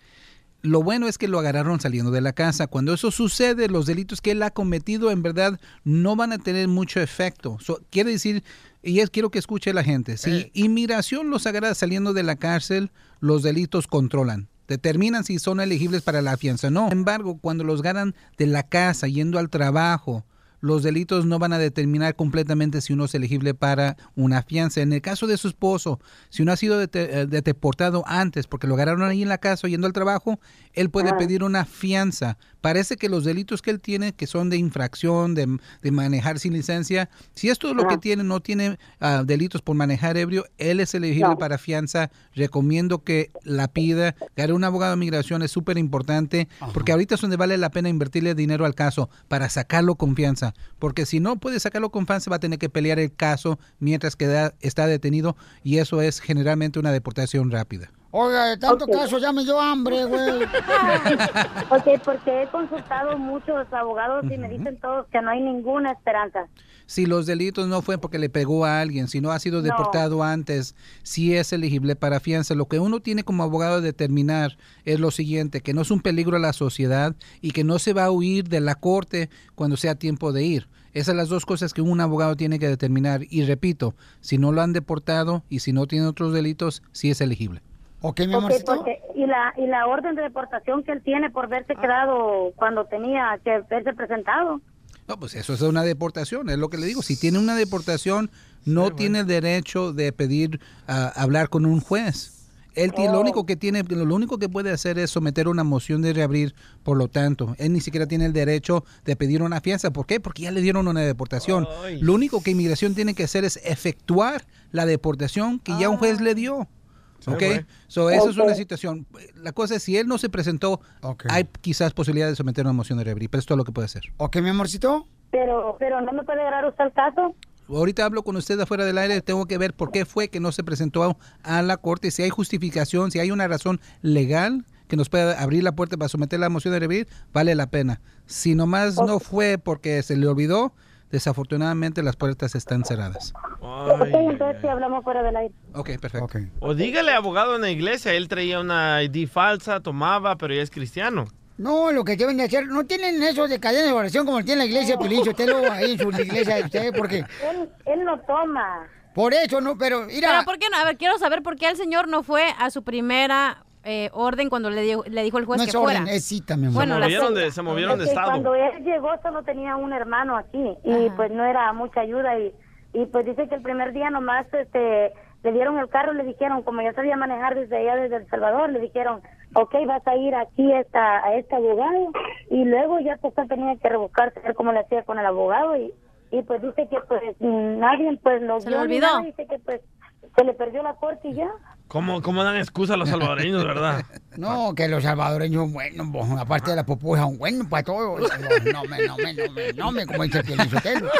lo bueno es que lo agarraron saliendo de la casa. Cuando eso sucede, los delitos que él ha cometido en verdad no van a tener mucho efecto. So, quiere decir, y es, quiero que escuche la gente, si inmigración los agarra saliendo de la cárcel, los delitos controlan. Determinan si son elegibles para la fianza o no. Sin embargo, cuando los ganan de la casa, yendo al trabajo, los delitos no van a determinar completamente si uno es elegible para una fianza. En el caso de su esposo, si uno ha sido eh, deportado antes porque lo agarraron ahí en la casa yendo al trabajo, él puede pedir una fianza. Parece que los delitos que él tiene, que son de infracción, de, de manejar sin licencia, si esto es lo que Ah. tiene, no tiene ah, delitos por manejar ebrio, él es elegible No. para fianza. Recomiendo que la pida. Ganar un abogado de migración es súper importante porque ahorita es donde vale la pena invertirle dinero al caso para sacarlo con fianza. Porque si no puede sacarlo con fianza, va a tener que pelear el caso mientras que da- está detenido y eso es generalmente una deportación rápida. Oiga, de tanto Ok. caso ya me dio hambre, güey. ok, porque he consultado muchos abogados y me dicen todos que no hay ninguna esperanza. Si los delitos no fue porque le pegó a alguien, si no ha sido No. deportado antes, sí es elegible para fianza. Lo que uno tiene como abogado de determinar es lo siguiente, que no es un peligro a la sociedad y que no se va a huir de la corte cuando sea tiempo de ir. Esas son las dos cosas que un abogado tiene que determinar. Y repito, si no lo han deportado y si no tiene otros delitos, sí es elegible. Ok, mi Ok, amorcito. porque- y la y la orden de deportación que él tiene por verse quedado cuando tenía que verse presentado. No, pues eso es una deportación, es lo que le digo. Si tiene una deportación, no tiene el derecho de pedir a hablar con un juez. Él tiene, lo Oh. único que tiene, lo único que puede hacer es someter una moción de reabrir, por lo tanto, él ni siquiera tiene el derecho de pedir una fianza. ¿Por qué? Porque ya le dieron una deportación. Ay. Lo único que inmigración tiene que hacer es efectuar la deportación que ya un juez le dio. Sí, ¿Ok? güey. So, esa es una situación. La cosa es, si él no se presentó, hay quizás posibilidad de someter una moción de reabrir, pero esto es lo que puede hacer. Ok, mi amorcito. Pero pero no me puede agarrar usted el caso. Ahorita hablo con usted afuera del aire, tengo que ver por qué fue que no se presentó a la corte, si hay justificación, si hay una razón legal que nos pueda abrir la puerta para someter la moción de revivir, vale la pena. Si nomás no fue porque se le olvidó, desafortunadamente las puertas están cerradas. Ok, entonces si hablamos fuera del aire. Ok, perfecto. O dígale, abogado en la iglesia, él traía una ID falsa, tomaba, pero ya es cristiano. No, lo que deben de hacer, no tienen eso de cadena de oración como tiene la iglesia de Piolín Sotelo ahí en su iglesia de ustedes, porque Él él no toma. por eso no, pero mira, Pero ¿por qué no? A ver, quiero saber por qué el señor no fue a su primera eh, orden cuando le, dijo- le dijo el juez no que es orden, fuera. es cita, mi amor. Bueno, se movieron de, se movieron de estado. Cuando él llegó solo tenía un hermano aquí y pues no era mucha ayuda y, y pues dice que el primer día nomás este le dieron el carro le dijeron, como ya sabía manejar desde allá, desde El Salvador, le dijeron, ok, vas a ir aquí a, esta, a este abogado y luego ya pues tenía que rebuscarse ver cómo le hacía con el abogado y, y pues dice que pues nadie pues lo Se vio olvidó. nada, dice que pues se le perdió la corte y ya. ¿Cómo, ¿Cómo dan excusa a los salvadoreños, verdad? No, que los salvadoreños, bueno, bo, aparte de la popuja, bueno para todo. No me, no me, no me, no me, como dice el Sotelo.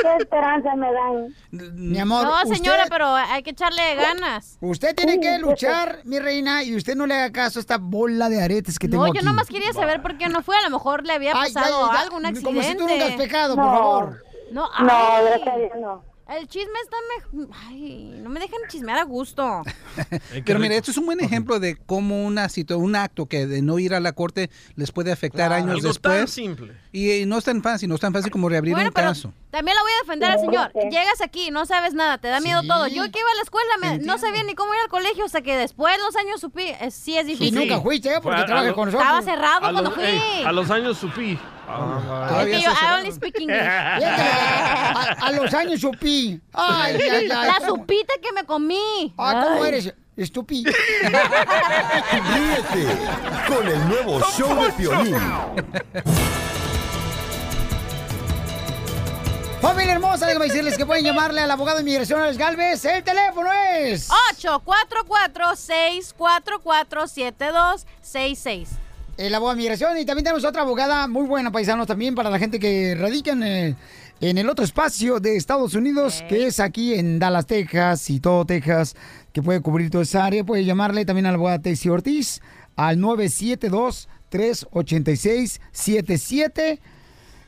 ¿Qué esperanza me dan? Mi amor, No, usted- señora, pero hay que echarle ganas. Usted tiene que luchar, mi reina, y usted no le haga caso a esta bola de aretes que tengo No, aquí. yo nomás quería saber por qué no fue. A lo mejor le había Ay, pasado ya, ya, algo, un accidente. como si tú nunca has pecado, por No. favor. No, No, ay, gracias a Dios no. El chisme está me... Ay, no me dejan chismear a gusto. Pero mira, esto es un buen ejemplo de cómo una situ- un acto que de no ir a la corte les puede afectar Claro. años Algo tan después. simple. Y, eh, no es tan fácil, no es tan fácil como reabrir Bueno, un pero caso. también la voy a defender al señor. Llegas aquí, no sabes nada, te da miedo Sí. todo. Yo que iba a la escuela, me- no sabía ni cómo ir al colegio, hasta que después los años supí. eh, sí es Y difícil. nunca fuiste, ¿eh? Fue Porque lo- con nosotros. Estaba cerrado A cuando los, fui. ey, a los años supí. Es que yo, I only speak English. A, a los años supí. Ay, ay, ay. La ¿cómo? supita que me comí. Ah, ¿cómo Ay. eres? Estúpido. Ríete con el nuevo show de Piolín. Familia hermosa, déjame decirles que pueden llamarle al abogado de inmigración Alex Galvez. El teléfono es... 844-644-7266. El abogado de inmigración. Y también tenemos otra abogada muy buena, paisanos, también para la gente que radica en el, en el otro espacio de Estados Unidos, que es aquí en Dallas, Texas y todo Texas, que puede cubrir toda esa área. Puede llamarle también a la abogada Tessie Ortiz al 972-386-77.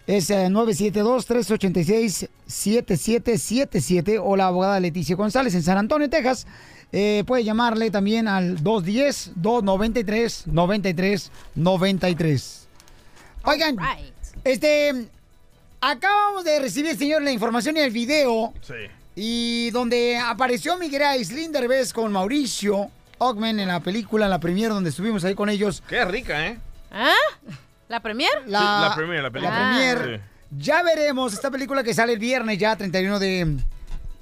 Es eh, 972-386-7777 o la abogada Leticia González en San Antonio, Texas. Eh, puede llamarle también al 210-293-9393. Oigan, este, acabamos de recibir, señor, la información y el video. Sí. Y donde apareció mi querida Islín Derbez con Mauricio Ogman en la película, en la premiere donde estuvimos ahí con ellos. Qué rica, ¿eh? ¿Ah? ¿La premier? La, Sí, la premier, la película. la premier. Sí. Ya veremos esta película que sale el viernes ya, 31 de,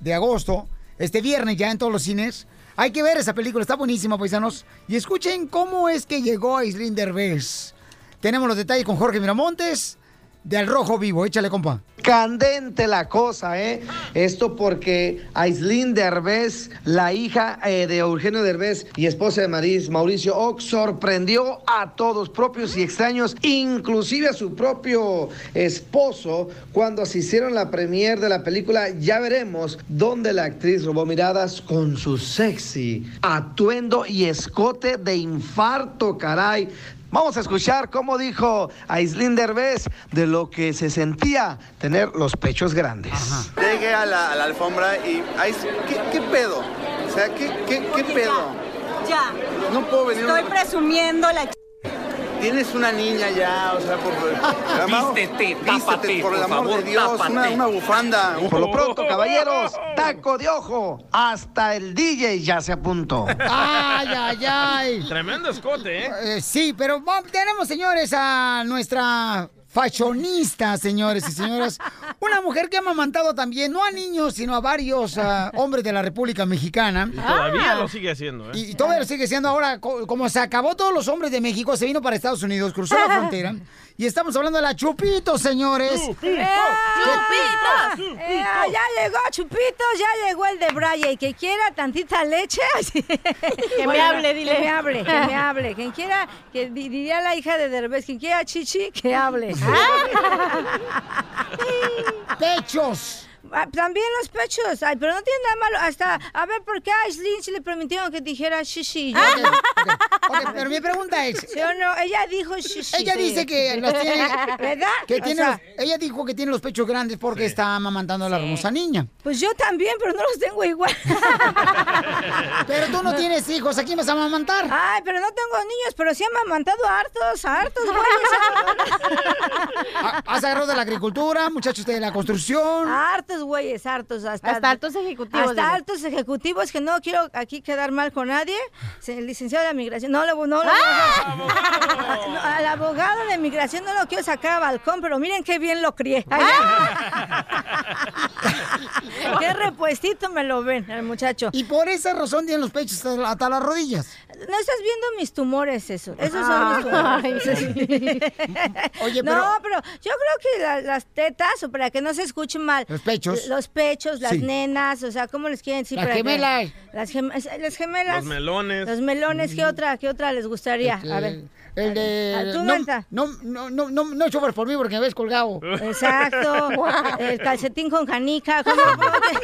de agosto. Este viernes ya en todos los cines. Hay que ver esa película, está buenísima, paisanos. Y escuchen cómo es que llegó a Islín Derbez. Tenemos los detalles con Jorge Miramontes de Al Rojo Vivo. Échale, compa. Candente la cosa, ¿eh? Esto porque Aislinn Derbez, la hija eh, de Eugenio Derbez y esposa de Maris, Mauricio Ock, sorprendió a todos, propios y extraños, inclusive a su propio esposo, cuando asistieron a la premier de la película Ya Veremos, donde la actriz robó miradas con su sexy atuendo y escote de infarto, caray. Vamos a escuchar cómo dijo Aislinn Derbez de lo que se sentía tener los pechos grandes. Llegué a la, a la alfombra y, ay, ¿qué, qué pedo? O sea, ¿qué, qué, qué pedo? Ya. No puedo venir. Estoy presumiendo la Tienes una niña ya, o sea, por Vístete, vístete, tápate, por el amor favor, de Dios, una, una bufanda. Por lo pronto, caballeros, taco de ojo. Hasta el DJ ya se apuntó. Ay, ay, ay. Tremendo escote, ¿eh? Eh, sí, pero tenemos, señores, a nuestra fashionista, señores y señoras. Una mujer que ha amamantado también, no a niños, sino a varios ah, hombres de la República Mexicana. Y todavía lo sigue haciendo, ¿eh? Y, y todavía lo sigue siendo ahora, co- como se acabó todos los hombres de México, se vino para Estados Unidos, cruzó la frontera. Y estamos hablando de la Chupito, señores. ¡Eh, ¡Chupitos! Eh, ah, ya llegó Chupitos, ya llegó el de Braille. Y que quiera tantita leche. que me hable, dile. Que me hable, que me hable. Quien quiera, que di- diría la hija de Derbez, quien quiera chichi, que hable. ¡Pechos! Ah, También los pechos. Ay, pero no tiene nada malo. Hasta, a ver, ¿por qué a se le permitieron que dijera shishi? Yo- Ok, pero mi pregunta es... ¿Sí o no? Ella dijo shishi. Ella dice que los tiene... ¿Verdad? Que O tiene sea, los- ella dijo que tiene los pechos grandes porque está amamantando a la hermosa niña. Pues yo también, pero no los tengo igual. No tienes hijos, ¿a quién vas a amamantar? Ay, pero no tengo niños, pero sí he amamantado a hartos, a hartos, güeyes. Ah, ¿Has agarrado de la agricultura, muchachos de la construcción? Hartos, güeyes, hartos. Hasta, Hasta altos ejecutivos, Hasta dice. altos ejecutivos que no quiero aquí quedar mal con nadie. El licenciado de migración, no, le- no, le- ¡Ah! no, al abogado de migración no lo quiero sacar a balcón, pero miren qué bien lo crié. Ay, qué repuestito me lo ven, el muchacho. Y por esa razón tienen los pechos hasta, hasta las rodillas. no estás viendo mis tumores, eso. Esos son mis tumores. Oye, no, pero- pero yo creo que la- las tetas, o para que no se escuchen mal. Los pechos. Los pechos, las Sí. nenas, o sea, ¿cómo les quieren decir? Las para que- gemelas. las, gem- las gemelas. Los melones. Los melones, ¿qué otra, qué otra les gustaría? A ver. El Ah, de. tú, no, no, no, no, no, no por mí porque me ves colgado. Exacto. El calcetín con canica. ¿cómo- cómo que-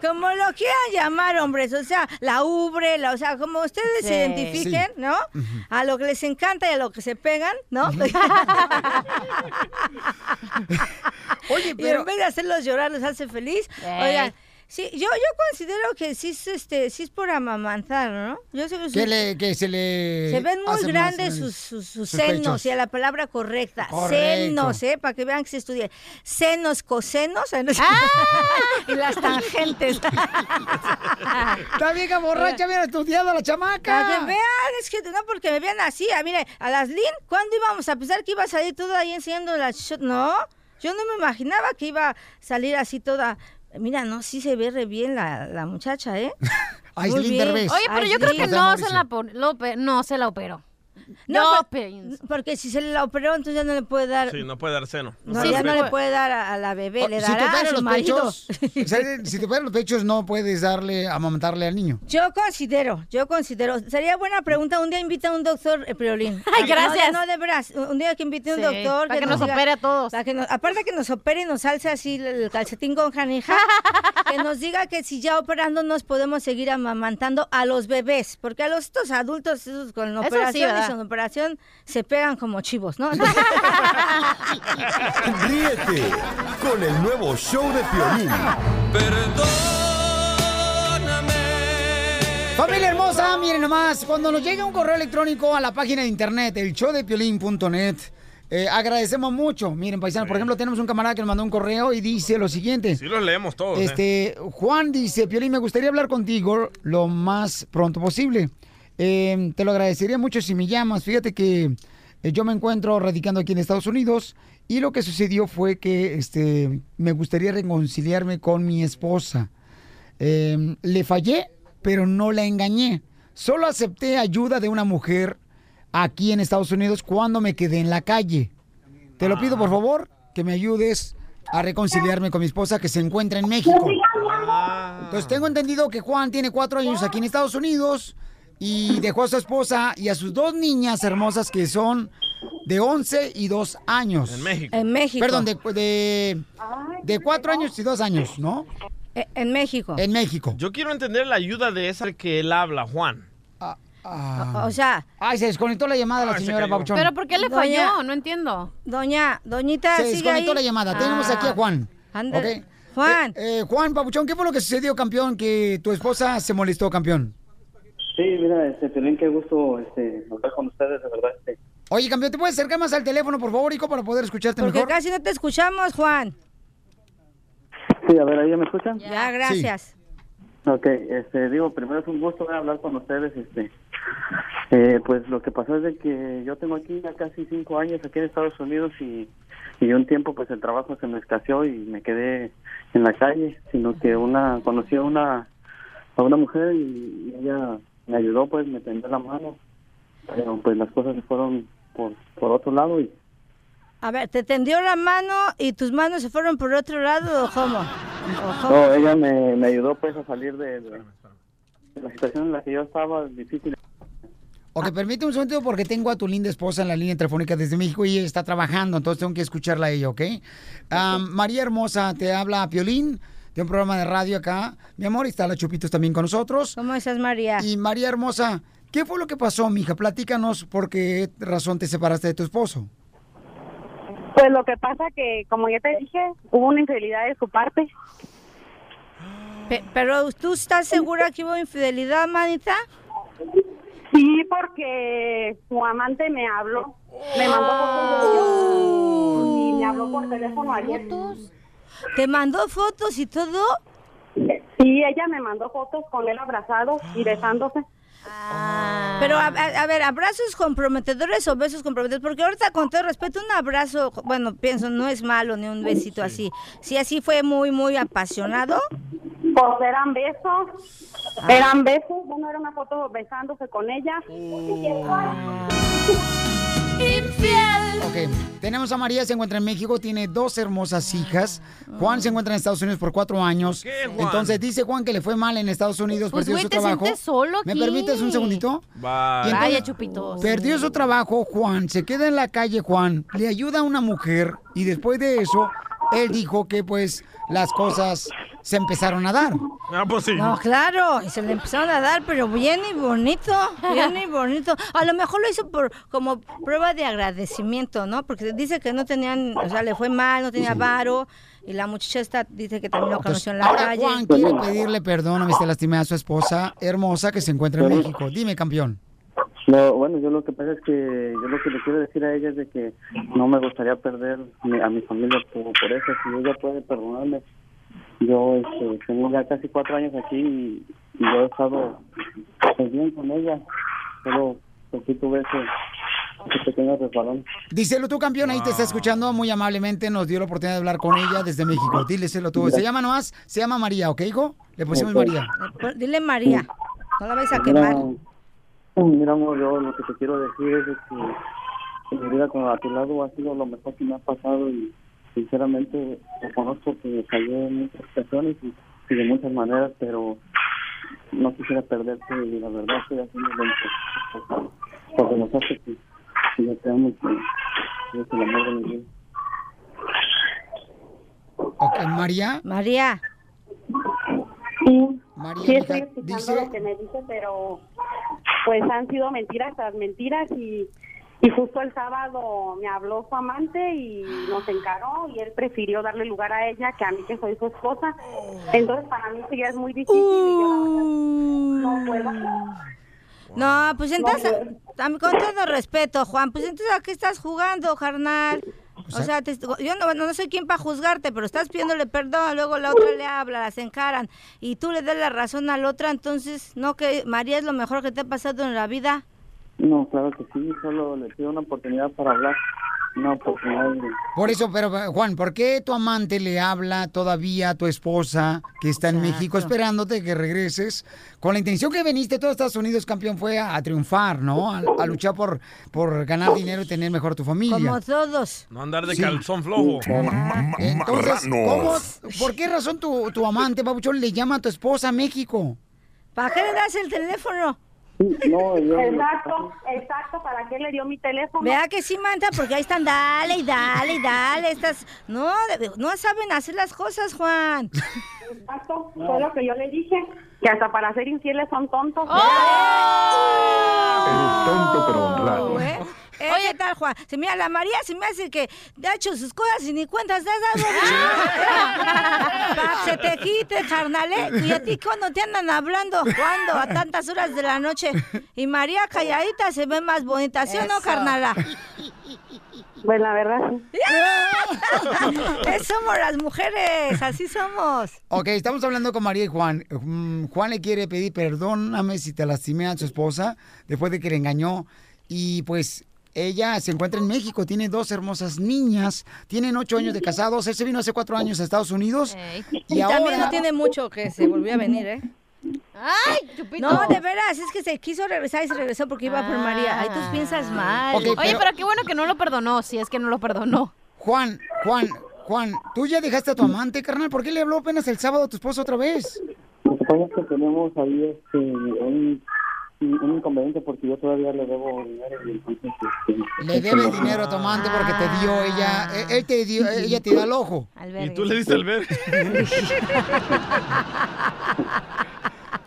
Como lo quieran llamar, hombres, o sea, la ubre, la, o sea, como ustedes Sí. se identifiquen, Sí. ¿no? A lo que les encanta y a lo que se pegan, ¿no? Oye, Y en vez de hacerlos llorar, los hace feliz. Ey. Oigan, sí, yo, yo considero que sí es, este, sí es por amamantar, ¿no? Yo sé Que, le, que se le. se ven muy grandes sus, sus, sus sus senos, pechos. y a la palabra correcta. Correcto. Senos, ¿eh? Para que vean que se estudia. Senos, cosenos. ¿eh? y las tangentes. Está vieja borracha, bien estudiado la chamaca. Para que vean, es que no porque me vean así. Ah, mire, a las Lin, ¿cuándo íbamos a pensar que iba a salir todo ahí enseñando la shot? No, yo no me imaginaba que iba a salir así toda. Mira, no, sí se ve re bien la, la muchacha, ¿eh? Muy Aislinn bien. Derbez. Oye, pero yo creo que no se la, lo no se la operó. No, pienso. porque si se la operó, entonces ya no le puede dar. Sí, no puede dar seno. No, Sí, ya no le puede dar a, a la bebé, le Oh, si te dará a operan su los marido. pechos, o sea, si te operan los pechos, no puedes darle, amamantarle al niño. Yo considero, yo considero, sería buena pregunta, un día invita a un doctor, eh, Priolín. Ay, No, gracias. No, de veras, un día que invite a un Sí, doctor. para que nos opere a todos. para que nos- aparte que nos opere y nos alce así el- calcetín con canija, que nos diga que si ya operando nos podemos seguir amamantando a los bebés, porque a los estos adultos esos con Eso sí, operación y sin operación se pegan como chivos, ¿no? Ríete con el nuevo show de Piolín. Familia hermosa, miren nomás, cuando nos llega un correo electrónico a la página de internet, el showdepiolín.net, eh, agradecemos mucho. Miren, paisanos, por ejemplo, tenemos un camarada que nos mandó un correo y dice lo siguiente. Sí los leemos todos. ¿eh? Este, Juan dice, Piolín, me gustaría hablar contigo lo más pronto posible. Eh, te lo agradecería mucho si me llamas. Fíjate que yo me encuentro radicando aquí en Estados Unidos y lo que sucedió fue que este, me gustaría reconciliarme con mi esposa. Le fallé, pero no la engañé. Solo acepté ayuda de una mujer aquí en Estados Unidos cuando me quedé en la calle. Te lo pido, por favor, que me ayudes a reconciliarme con mi esposa que se encuentra en México. Entonces tengo entendido que Juan tiene cuatro años aquí en Estados Unidos y dejó a su esposa y a sus dos niñas hermosas que son de 11 y 2 años. En México. En México. Perdón, de, de, de cuatro años y dos años, ¿no? Eh, En México. En México. Yo quiero entender la ayuda de esa que él habla, Juan. Ah. O sea... Ay, se desconectó la llamada de la se señora cayó. Pabuchón. ¿Pero por qué le Doña- falló? No entiendo. Doña, doñita, Se sigue desconectó ahí? la llamada. Tenemos aquí a Ah. Juan. Ándale. Ok. Juan. Eh, eh, Juan Pabuchón, ¿qué fue lo que sucedió, campeón? Que tu esposa se molestó, campeón. Sí, mira, este, Piolín, qué gusto este, hablar con ustedes, de verdad. Este. Oye, campeón, ¿te puedes acercar más al teléfono, por favor, Hijo, para poder escucharte Porque mejor? casi no te escuchamos, Juan. Sí, a ver, ¿ahí ya me escuchan? Ya, gracias. Ok, este, digo, primero es un gusto ¿verdad? hablar con ustedes, este, eh, pues lo que pasó es de que yo tengo aquí ya casi cinco años aquí en Estados Unidos y, y un tiempo pues el trabajo se me escaseó y me quedé en la calle, sino que una, conocí a una, a una mujer y, y ella me ayudó pues, me tendió la mano, pero pues las cosas se fueron por, por otro lado y A ver, ¿te tendió la mano y tus manos se fueron por otro lado o cómo? No, ella me, me ayudó pues a salir de, de- de la situación en la que yo estaba difícil. Ok, permíteme un segundo porque tengo a tu linda esposa en la línea telefónica desde México y ella está trabajando, entonces tengo que escucharla a ella, ¿ok? Am, María Hermosa, te habla Piolín de un programa de radio acá. Mi amor, y está la Chupitos también con nosotros. ¿Cómo estás, María? Y María Hermosa, ¿qué fue lo que pasó, mija? Platícanos por qué razón te separaste de tu esposo. Pues lo que pasa que, como ya te dije, hubo una infidelidad de su parte. Pe- pero ¿tú estás segura que hubo infidelidad, manita? Sí, porque su amante me habló, me mandó fotos y me habló por teléfono ayer. ¿Te mandó fotos y todo? Sí, ella me mandó fotos con él abrazado y besándose. Pero a, a- a ver, ¿abrazos comprometedores o besos comprometedores? Porque ahorita con todo respeto, un abrazo, bueno, pienso, no es malo ni un besito así. Si así fue muy, muy apasionado. Pues eran besos, eran besos, bueno, era una foto besándose con ella. Infiel. Ok, tenemos a María, se encuentra en México, tiene dos hermosas hijas. Juan se encuentra en Estados Unidos por cuatro años. Juan? Entonces dice Juan que le fue mal en Estados Unidos, Pues, perdió güey, su te trabajo. sientes solo ¿Me aquí. permites un segundito? Vaya, chupitos. Perdió su trabajo, Juan, se queda en la calle, Juan, le ayuda a una mujer y después de eso, él dijo que pues las cosas se empezaron a dar. Ah, pues sí. No, claro, y se le empezaron a dar, pero bien y bonito, bien y bonito. A lo mejor lo hizo por como prueba de agradecimiento, ¿no? Porque dice que no tenían, o sea, le fue mal, no tenía varo, y la muchacha esta dice que también lo conoció en la Ahora calle. Juan quiere pedirle perdón a Mr. Lastimé a su esposa hermosa que se encuentra en México. Dime, campeón. No, bueno, yo lo que pasa es que yo lo que le quiero decir a ella es de que no me gustaría perder mi- a mi familia por, por eso. Si ella puede perdonarme, yo este, tengo ya casi cuatro años aquí y, y yo he estado pues, bien con ella. Pues, sí tuve ese, ese pequeño resbalón. Díselo tú, campeón, ahí te está escuchando muy amablemente. Nos dio la oportunidad de hablar con ella desde México. Díleselo tú. Se llama nomás, se llama María, ¿ok, hijo? Le pusimos Ok. María. Pues, Dile María, no la vais a quemar. Mira, amor, yo lo que te quiero decir es que mi vida con a tu lado ha sido lo mejor que me ha pasado y sinceramente reconozco que fallé en muchas ocasiones y, y de muchas maneras, pero no quisiera perderte y la verdad estoy haciendo lo porque nos hace que, que yo te amo y que eres el amor de mi vida. María. María. Sí, María, sí estoy escuchando dice- lo que me dice, pero pues han sido mentiras tras mentiras y, y justo el sábado me habló su amante y nos encaró y él prefirió darle lugar a ella que a mí que soy su esposa. Entonces para mí ya es muy difícil y yo la verdad no puedo. No, pues entonces, con todo respeto, Juan, pues entonces ¿a qué estás jugando, carnal? O sea, te- yo no, no soy quien para juzgarte, pero estás pidiéndole perdón, luego la otra le habla, las encaran, y tú le das la razón a la otra, entonces, ¿no que María es lo mejor que te ha pasado en la vida? No, claro que sí, solo le pido una oportunidad para hablar, una oportunidad de... Por eso, pero Juan, ¿por qué tu amante le habla todavía a tu esposa que está en México esperándote que regreses? Con la intención que viniste a todos Estados Unidos, campeón, fue a, a triunfar, ¿no? A, a luchar por, por ganar dinero y tener mejor tu familia. Como todos. No andar de Sí. calzón flojo. Entonces, ¿cómo, ¿por qué razón tu, tu amante, Pabuchón, le llama a tu esposa a México? ¿Para qué le das el teléfono? No, Exacto, exacto, ¿para qué le dio mi teléfono? Vea que sí, Manta, porque ahí están, dale y dale y dale. Estas, no, no saben hacer las cosas, Juan. Exacto, fue lo que yo le dije, que hasta para ser infieles son tontos. tonto pero honrado. ¿Eh? Eh, ¿Qué tal, Juan? Se mira, la María se me hace que ha hecho sus cosas y ni cuentas de esas. Para que se te quite, carnal, ¿eh? Y a ti cuando te andan hablando, ¿cuándo? A tantas horas de la noche. Y María calladita se ve más bonita, ¿sí o no, carnala? Pues la verdad sí. Somos las mujeres, así somos. Ok, estamos hablando con María y Juan. Mm, Juan le quiere pedir perdóname si te lastimé a su esposa después de que le engañó. Y pues ella se encuentra en México, tiene dos hermosas niñas, tienen ocho años de casados. Él se vino hace cuatro años a Estados Unidos. Y, Y, también ahora... no tiene mucho que se volvió a venir, ¿eh? ¡Ay, chupito! No, de veras, es que se quiso regresar y se regresó porque iba por María. Ahí tú piensas mal. Ok, Oye, pero- pero qué bueno que no lo perdonó, si es que no lo perdonó. Juan, Juan, Juan, ¿tú ya dejaste a tu amante, carnal? ¿Por qué le habló apenas el sábado a tu esposo otra vez? Lo que pasa es que tenemos ahí este, un, un inconveniente porque yo todavía le debo dinero y entonces... Este, Le debe dinero a tu amante porque te dio ella, eh, él te dio, ella te dio al ojo. Y tú le diste el ver.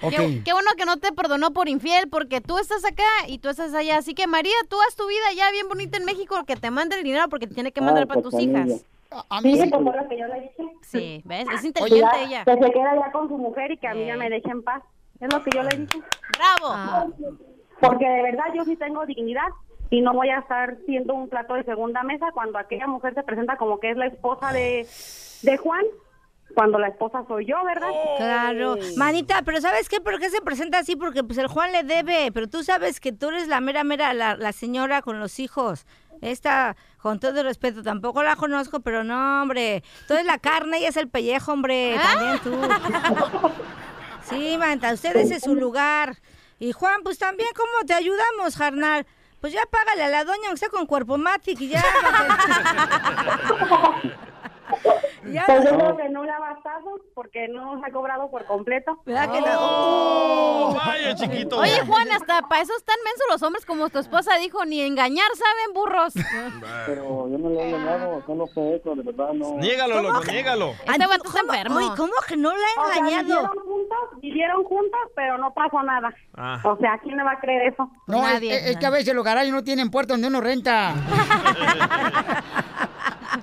Qué, qué bueno que no te perdonó por infiel, porque tú estás acá y tú estás allá. Así que, María, tú haz tu vida ya bien bonita en México, que te mande el dinero porque te tiene que mandar para tus hijas. A mí sí. pues fue lo que yo le dije. Sí, ¿ves? Es inteligente ella. Que se queda ya con su mujer y que a mí ya me deje en paz. Es lo que yo le dije. ¡Bravo! Porque de verdad yo sí tengo dignidad y no voy a estar siendo un plato de segunda mesa cuando aquella mujer se presenta como que es la esposa de, de Juan. cuando la esposa soy yo, ¿verdad? Claro, manita, pero ¿sabes qué? ¿Por qué se presenta así? Porque pues el Juan le debe, pero tú sabes que tú eres la mera mera, la, la señora con los hijos. Esta, con todo el respeto, tampoco la conozco, pero no, hombre. Tú eres la carne y es el pellejo, hombre. También tú. Sí, manita, usted ese es su lugar. Y Juan, pues también, ¿cómo te ayudamos, carnal? Pues ya págale a la doña, aunque sea con cuerpo matic y ya. Ya. Creo que no le ha bastado porque no se ha cobrado por completo. ¿Verdad que Oh, vaya, chiquito. Oye, Juan, hasta para eso están mensos los hombres como tu esposa dijo, ni engañar saben, burros. Pero yo no lo he engañado, solo fue eso, de verdad no. Niégalo, ¿Cómo loco, que- niégalo. Este vato está enfermo. Oye, ¿cómo que no la O ha sea, engañado? vivieron juntos, vivieron juntos, pero no pasó nada. Ah. O sea, ¿quién le va a creer eso? No, es, Nadie. es- es que a veces los garajes no tienen puerta donde uno renta.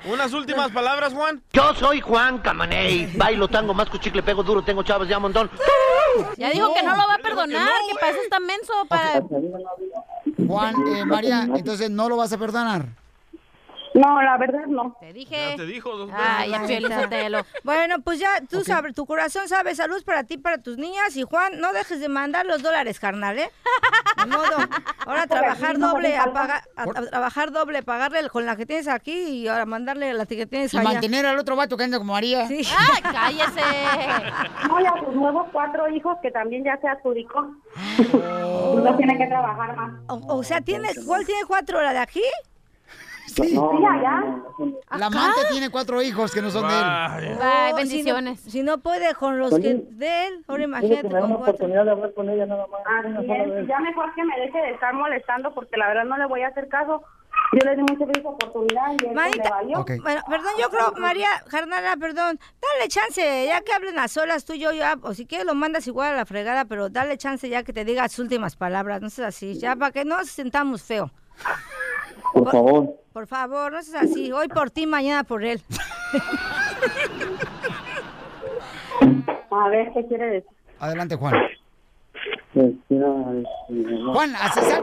Unas últimas palabras, Juan. Yo soy Juan Camaney. Bailo tango, más cuchicle, pego duro, tengo chavas ya un montón. Ya dijo que no lo va a perdonar, que para eso está menso, para... Juan, eh, María, entonces no lo vas a perdonar. No, la verdad no. Te dije. Ya te dijo dos veces. Ay, ya. Bueno, pues ya tú sabes, tu corazón sabe, salud para ti, para tus niñas. Y Juan, no dejes de mandar los dólares, carnal, ¿eh? De modo, ahora trabajar doble, a pagar, a, a trabajar doble, pagarle con la que tienes aquí y ahora mandarle la que tienes Y allá. mantener al otro vato que anda como María. Sí. ¡Ah, cállese! No, y a sus nuevos cuatro hijos que también ya se adjudicó. No tiene que trabajar más. O, o sea, ¿tiene, ¿cuál tiene cuatro? ¿La de aquí? Sí. Sí, allá. La amante tiene cuatro hijos que no son de él. Oh, bendiciones. Si no, si no puede con los que de él, ahora que imagínate me da con una cuatro. oportunidad de hablar con ella nada más. Así es. Ya mejor que me deje de estar molestando porque la verdad no le voy a hacer caso. Yo le di muchas veces oportunidad y él le Manita, valió. Bueno, perdón, yo creo, María, carnala, perdón, dale chance, ya que hablen a solas tú y yo, ya, o si quieres lo mandas igual a la fregada, pero dale chance ya que te diga sus últimas palabras, no seas así, ya para que no nos sentamos feo. Por favor. Por favor, no seas así, hoy por ti, mañana por él. A ver, ¿qué quiere decir? Adelante, Juan. Pues, este. Juan,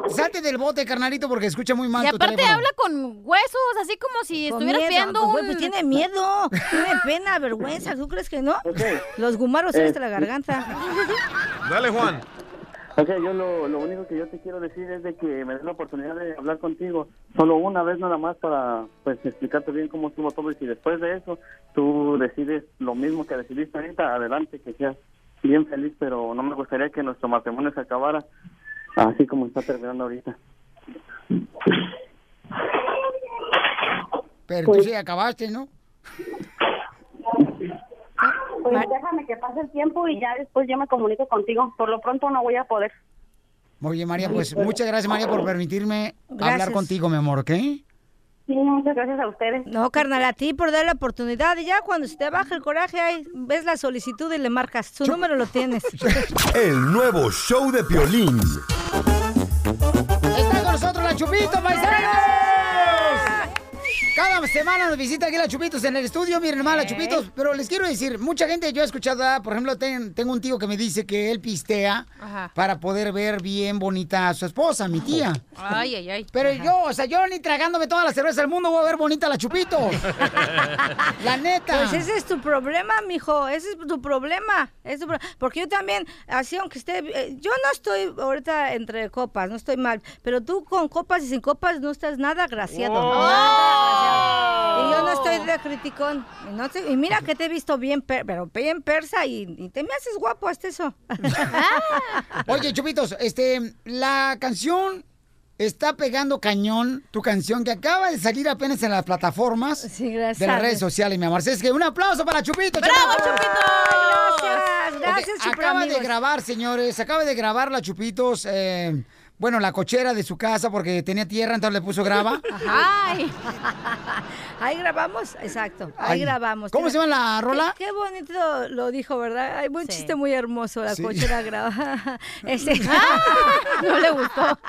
salte del bote, carnalito, porque escucha muy mal Y aparte habla con huesos, así como si Con estuvieras miedo, viendo un... güey, pues tiene miedo, tiene pena, vergüenza, ¿tú crees que no? Los gumaros son hasta la garganta. Dale, Juan. Ok, yo lo, lo único que yo te quiero decir es de que me des la oportunidad de hablar contigo solo una vez nada más para pues explicarte bien cómo estuvo todo y si después de eso tú decides lo mismo que decidiste ahorita, adelante, que seas bien feliz, pero no me gustaría que nuestro matrimonio se acabara así como está terminando ahorita. Pero tú sí acabaste, ¿no? Pues déjame que pase el tiempo y ya después yo me comunico contigo. Por lo pronto no voy a poder. Muy bien, María, pues muchas gracias, María, por permitirme hablar contigo, mi amor, ¿ok? Sí, muchas gracias a ustedes. No, carnal, a ti por dar la oportunidad y ya cuando se te baja el coraje, ahí ves la solicitud y le marcas, su número lo tienes. El nuevo show de Piolín. Está con nosotros la Chupito, paisanos. Cada semana nos visita aquí la Chupitos en el estudio, miren más la Chupitos, pero les quiero decir, mucha gente yo he escuchado, ah, por ejemplo, ten- tengo un tío que me dice que él pistea Ajá. para poder ver bien bonita a su esposa, mi tía. Ay, ay, ay. Pero yo, o sea, yo ni tragándome toda la cerveza del mundo voy a ver bonita la Chupitos. la neta. Pues ese es tu problema, mijo, ese es tu problema. Es tu pro- Porque yo también, así aunque esté, eh, yo no estoy ahorita entre copas, no estoy mal, pero tú con copas y sin copas no estás nada agraciado. nada agraciado. Y yo no estoy de criticón. Y, no sé- y mira que te he visto bien, per- pero bien persa y, y te me haces guapo hasta eso. Oye, Chupitos, este, la canción está pegando cañón, tu canción que acaba de salir apenas en las plataformas de las redes sociales, mi amor. Así Es que un aplauso para Chupito. ¡Bravo, chamacos! Gracias, gracias, Ok, Acaba de grabar, señores, acaba de grabar la Chupitos, eh, bueno, la cochera de su casa porque tenía tierra, entonces le puso grava. Ahí grabamos, exacto. Ahí Ay. grabamos. ¿Cómo se llama la rola? Qué, qué bonito lo dijo, ¿verdad? Hay un chiste muy hermoso, la Sí. cochera graba. Este, no le gustó.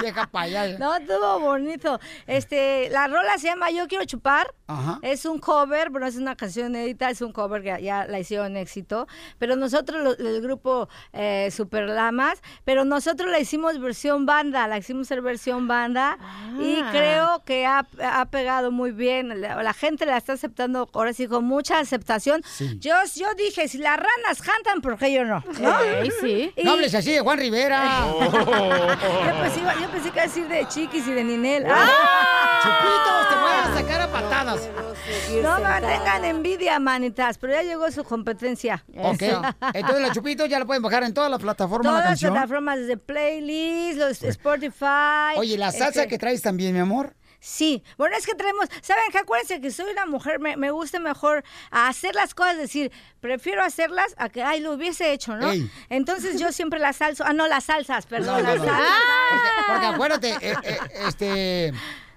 Vieja payasa. No, estuvo bonito. Este, la rola se llama Yo quiero chupar. Ajá. Es un cover, pero no es una canción inédita, es un cover que ya la hicieron éxito. Pero nosotros, lo- el grupo eh, Super Lamas, pero nosotros la hicimos versión banda, la hicimos en versión banda y Ah. creo que ha, ha pegado muy bien. Bien, la, la gente la está aceptando ahora sí con mucha aceptación. Yo, yo dije, si las ranas cantan, ¿por qué yo no? ¿No? Sí. No hables así de Juan Rivera. yo, pensé, iba- yo pensé que iba a decir de Chiquis y de Ninel. Chupitos, te voy a sacar a patadas. No me tengan envidia, manitas, pero ya llegó su competencia. Ok. Entonces los chupitos ya lo pueden bajar en todas las plataformas Todas la las plataformas de playlist, los Spotify. Oye, la salsa este, que traes también, mi amor. Sí, bueno, es que traemos, ¿saben? Acuérdense que soy una mujer, me, me gusta mejor hacer las cosas, decir, prefiero hacerlas a que, ay, lo hubiese hecho, ¿no? Ey. Entonces yo siempre las salso, ah, no, las salsas, perdón, No, las no. salsas. Porque, porque acuérdate, eh, eh, este,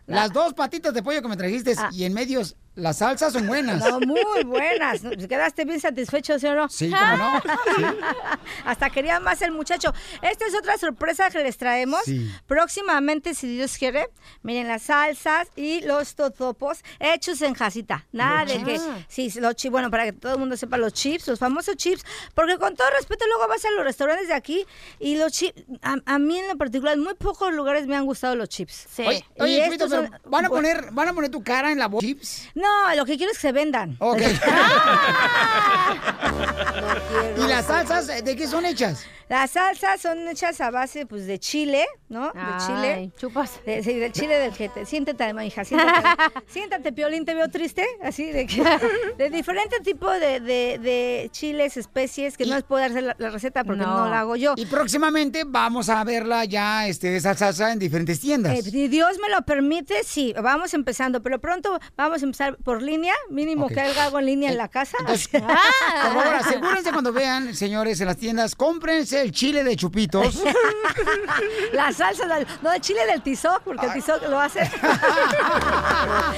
las dos patitas de pollo que me trajiste y en medio las salsas son buenas. No, muy buenas. ¿Quedaste bien satisfecho, sí o no? Sí, cómo no. Hasta quería más el muchacho. Esta es otra sorpresa que les traemos. Sí. Próximamente, si Dios quiere, miren las salsas y los totopos hechos en casita. Nada Los de que, sí, los chips, bueno, para que todo el mundo sepa los chips, los famosos chips, porque con todo respeto luego vas a los restaurantes de aquí y los chips, a, a mí en lo particular, en muy pocos lugares me han gustado los chips. Sí. Oye, oye, pero son- ¿van a poner, van a poner tu cara en la bolsa chips? No, lo que quiero es que se vendan. Ok. ¿Y las salsas de qué son hechas? Las salsas son hechas a base pues de chile, ¿no? De Ay, chile. Chupas. sí, del chile del jete. Siéntate, ma, hija, siéntate. siéntate, Piolín, te veo triste. Así de que. De diferente tipo de, de, de chiles, especies, que no les puedo dar la, la receta porque no. la hago yo. Y próximamente vamos a verla ya, este, esa salsa en diferentes tiendas. Eh, si Dios me lo permite, sí, vamos empezando, pero pronto vamos a empezar por línea, mínimo que haga algo en línea en la casa. Por favor, asegúrense cuando vean, señores, en las tiendas, cómprense el chile de chupitos. La salsa, del- no, el chile del tizoc, porque el tizoc lo hace. A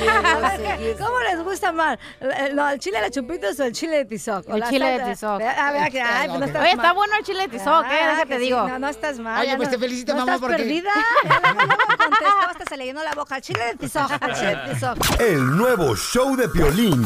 ver, ¿qué- ¿Cómo les gusta más? ¿El, no, ¿El chile de chupitos o el chile de tizoc? El chile de tizoc. A ver, que- ay, pues no estás Oye, está mal. bueno el chile de tizoc, ¿eh? Ah, Déjate sí, digo. No, no estás mal. Oye, ya pues no- te felicito, no mamá, estás porque- perdida. Contestó, hasta se le llenó la boca. El chile de tizoc, el chile de tizoc. El nuevo show de Piolín.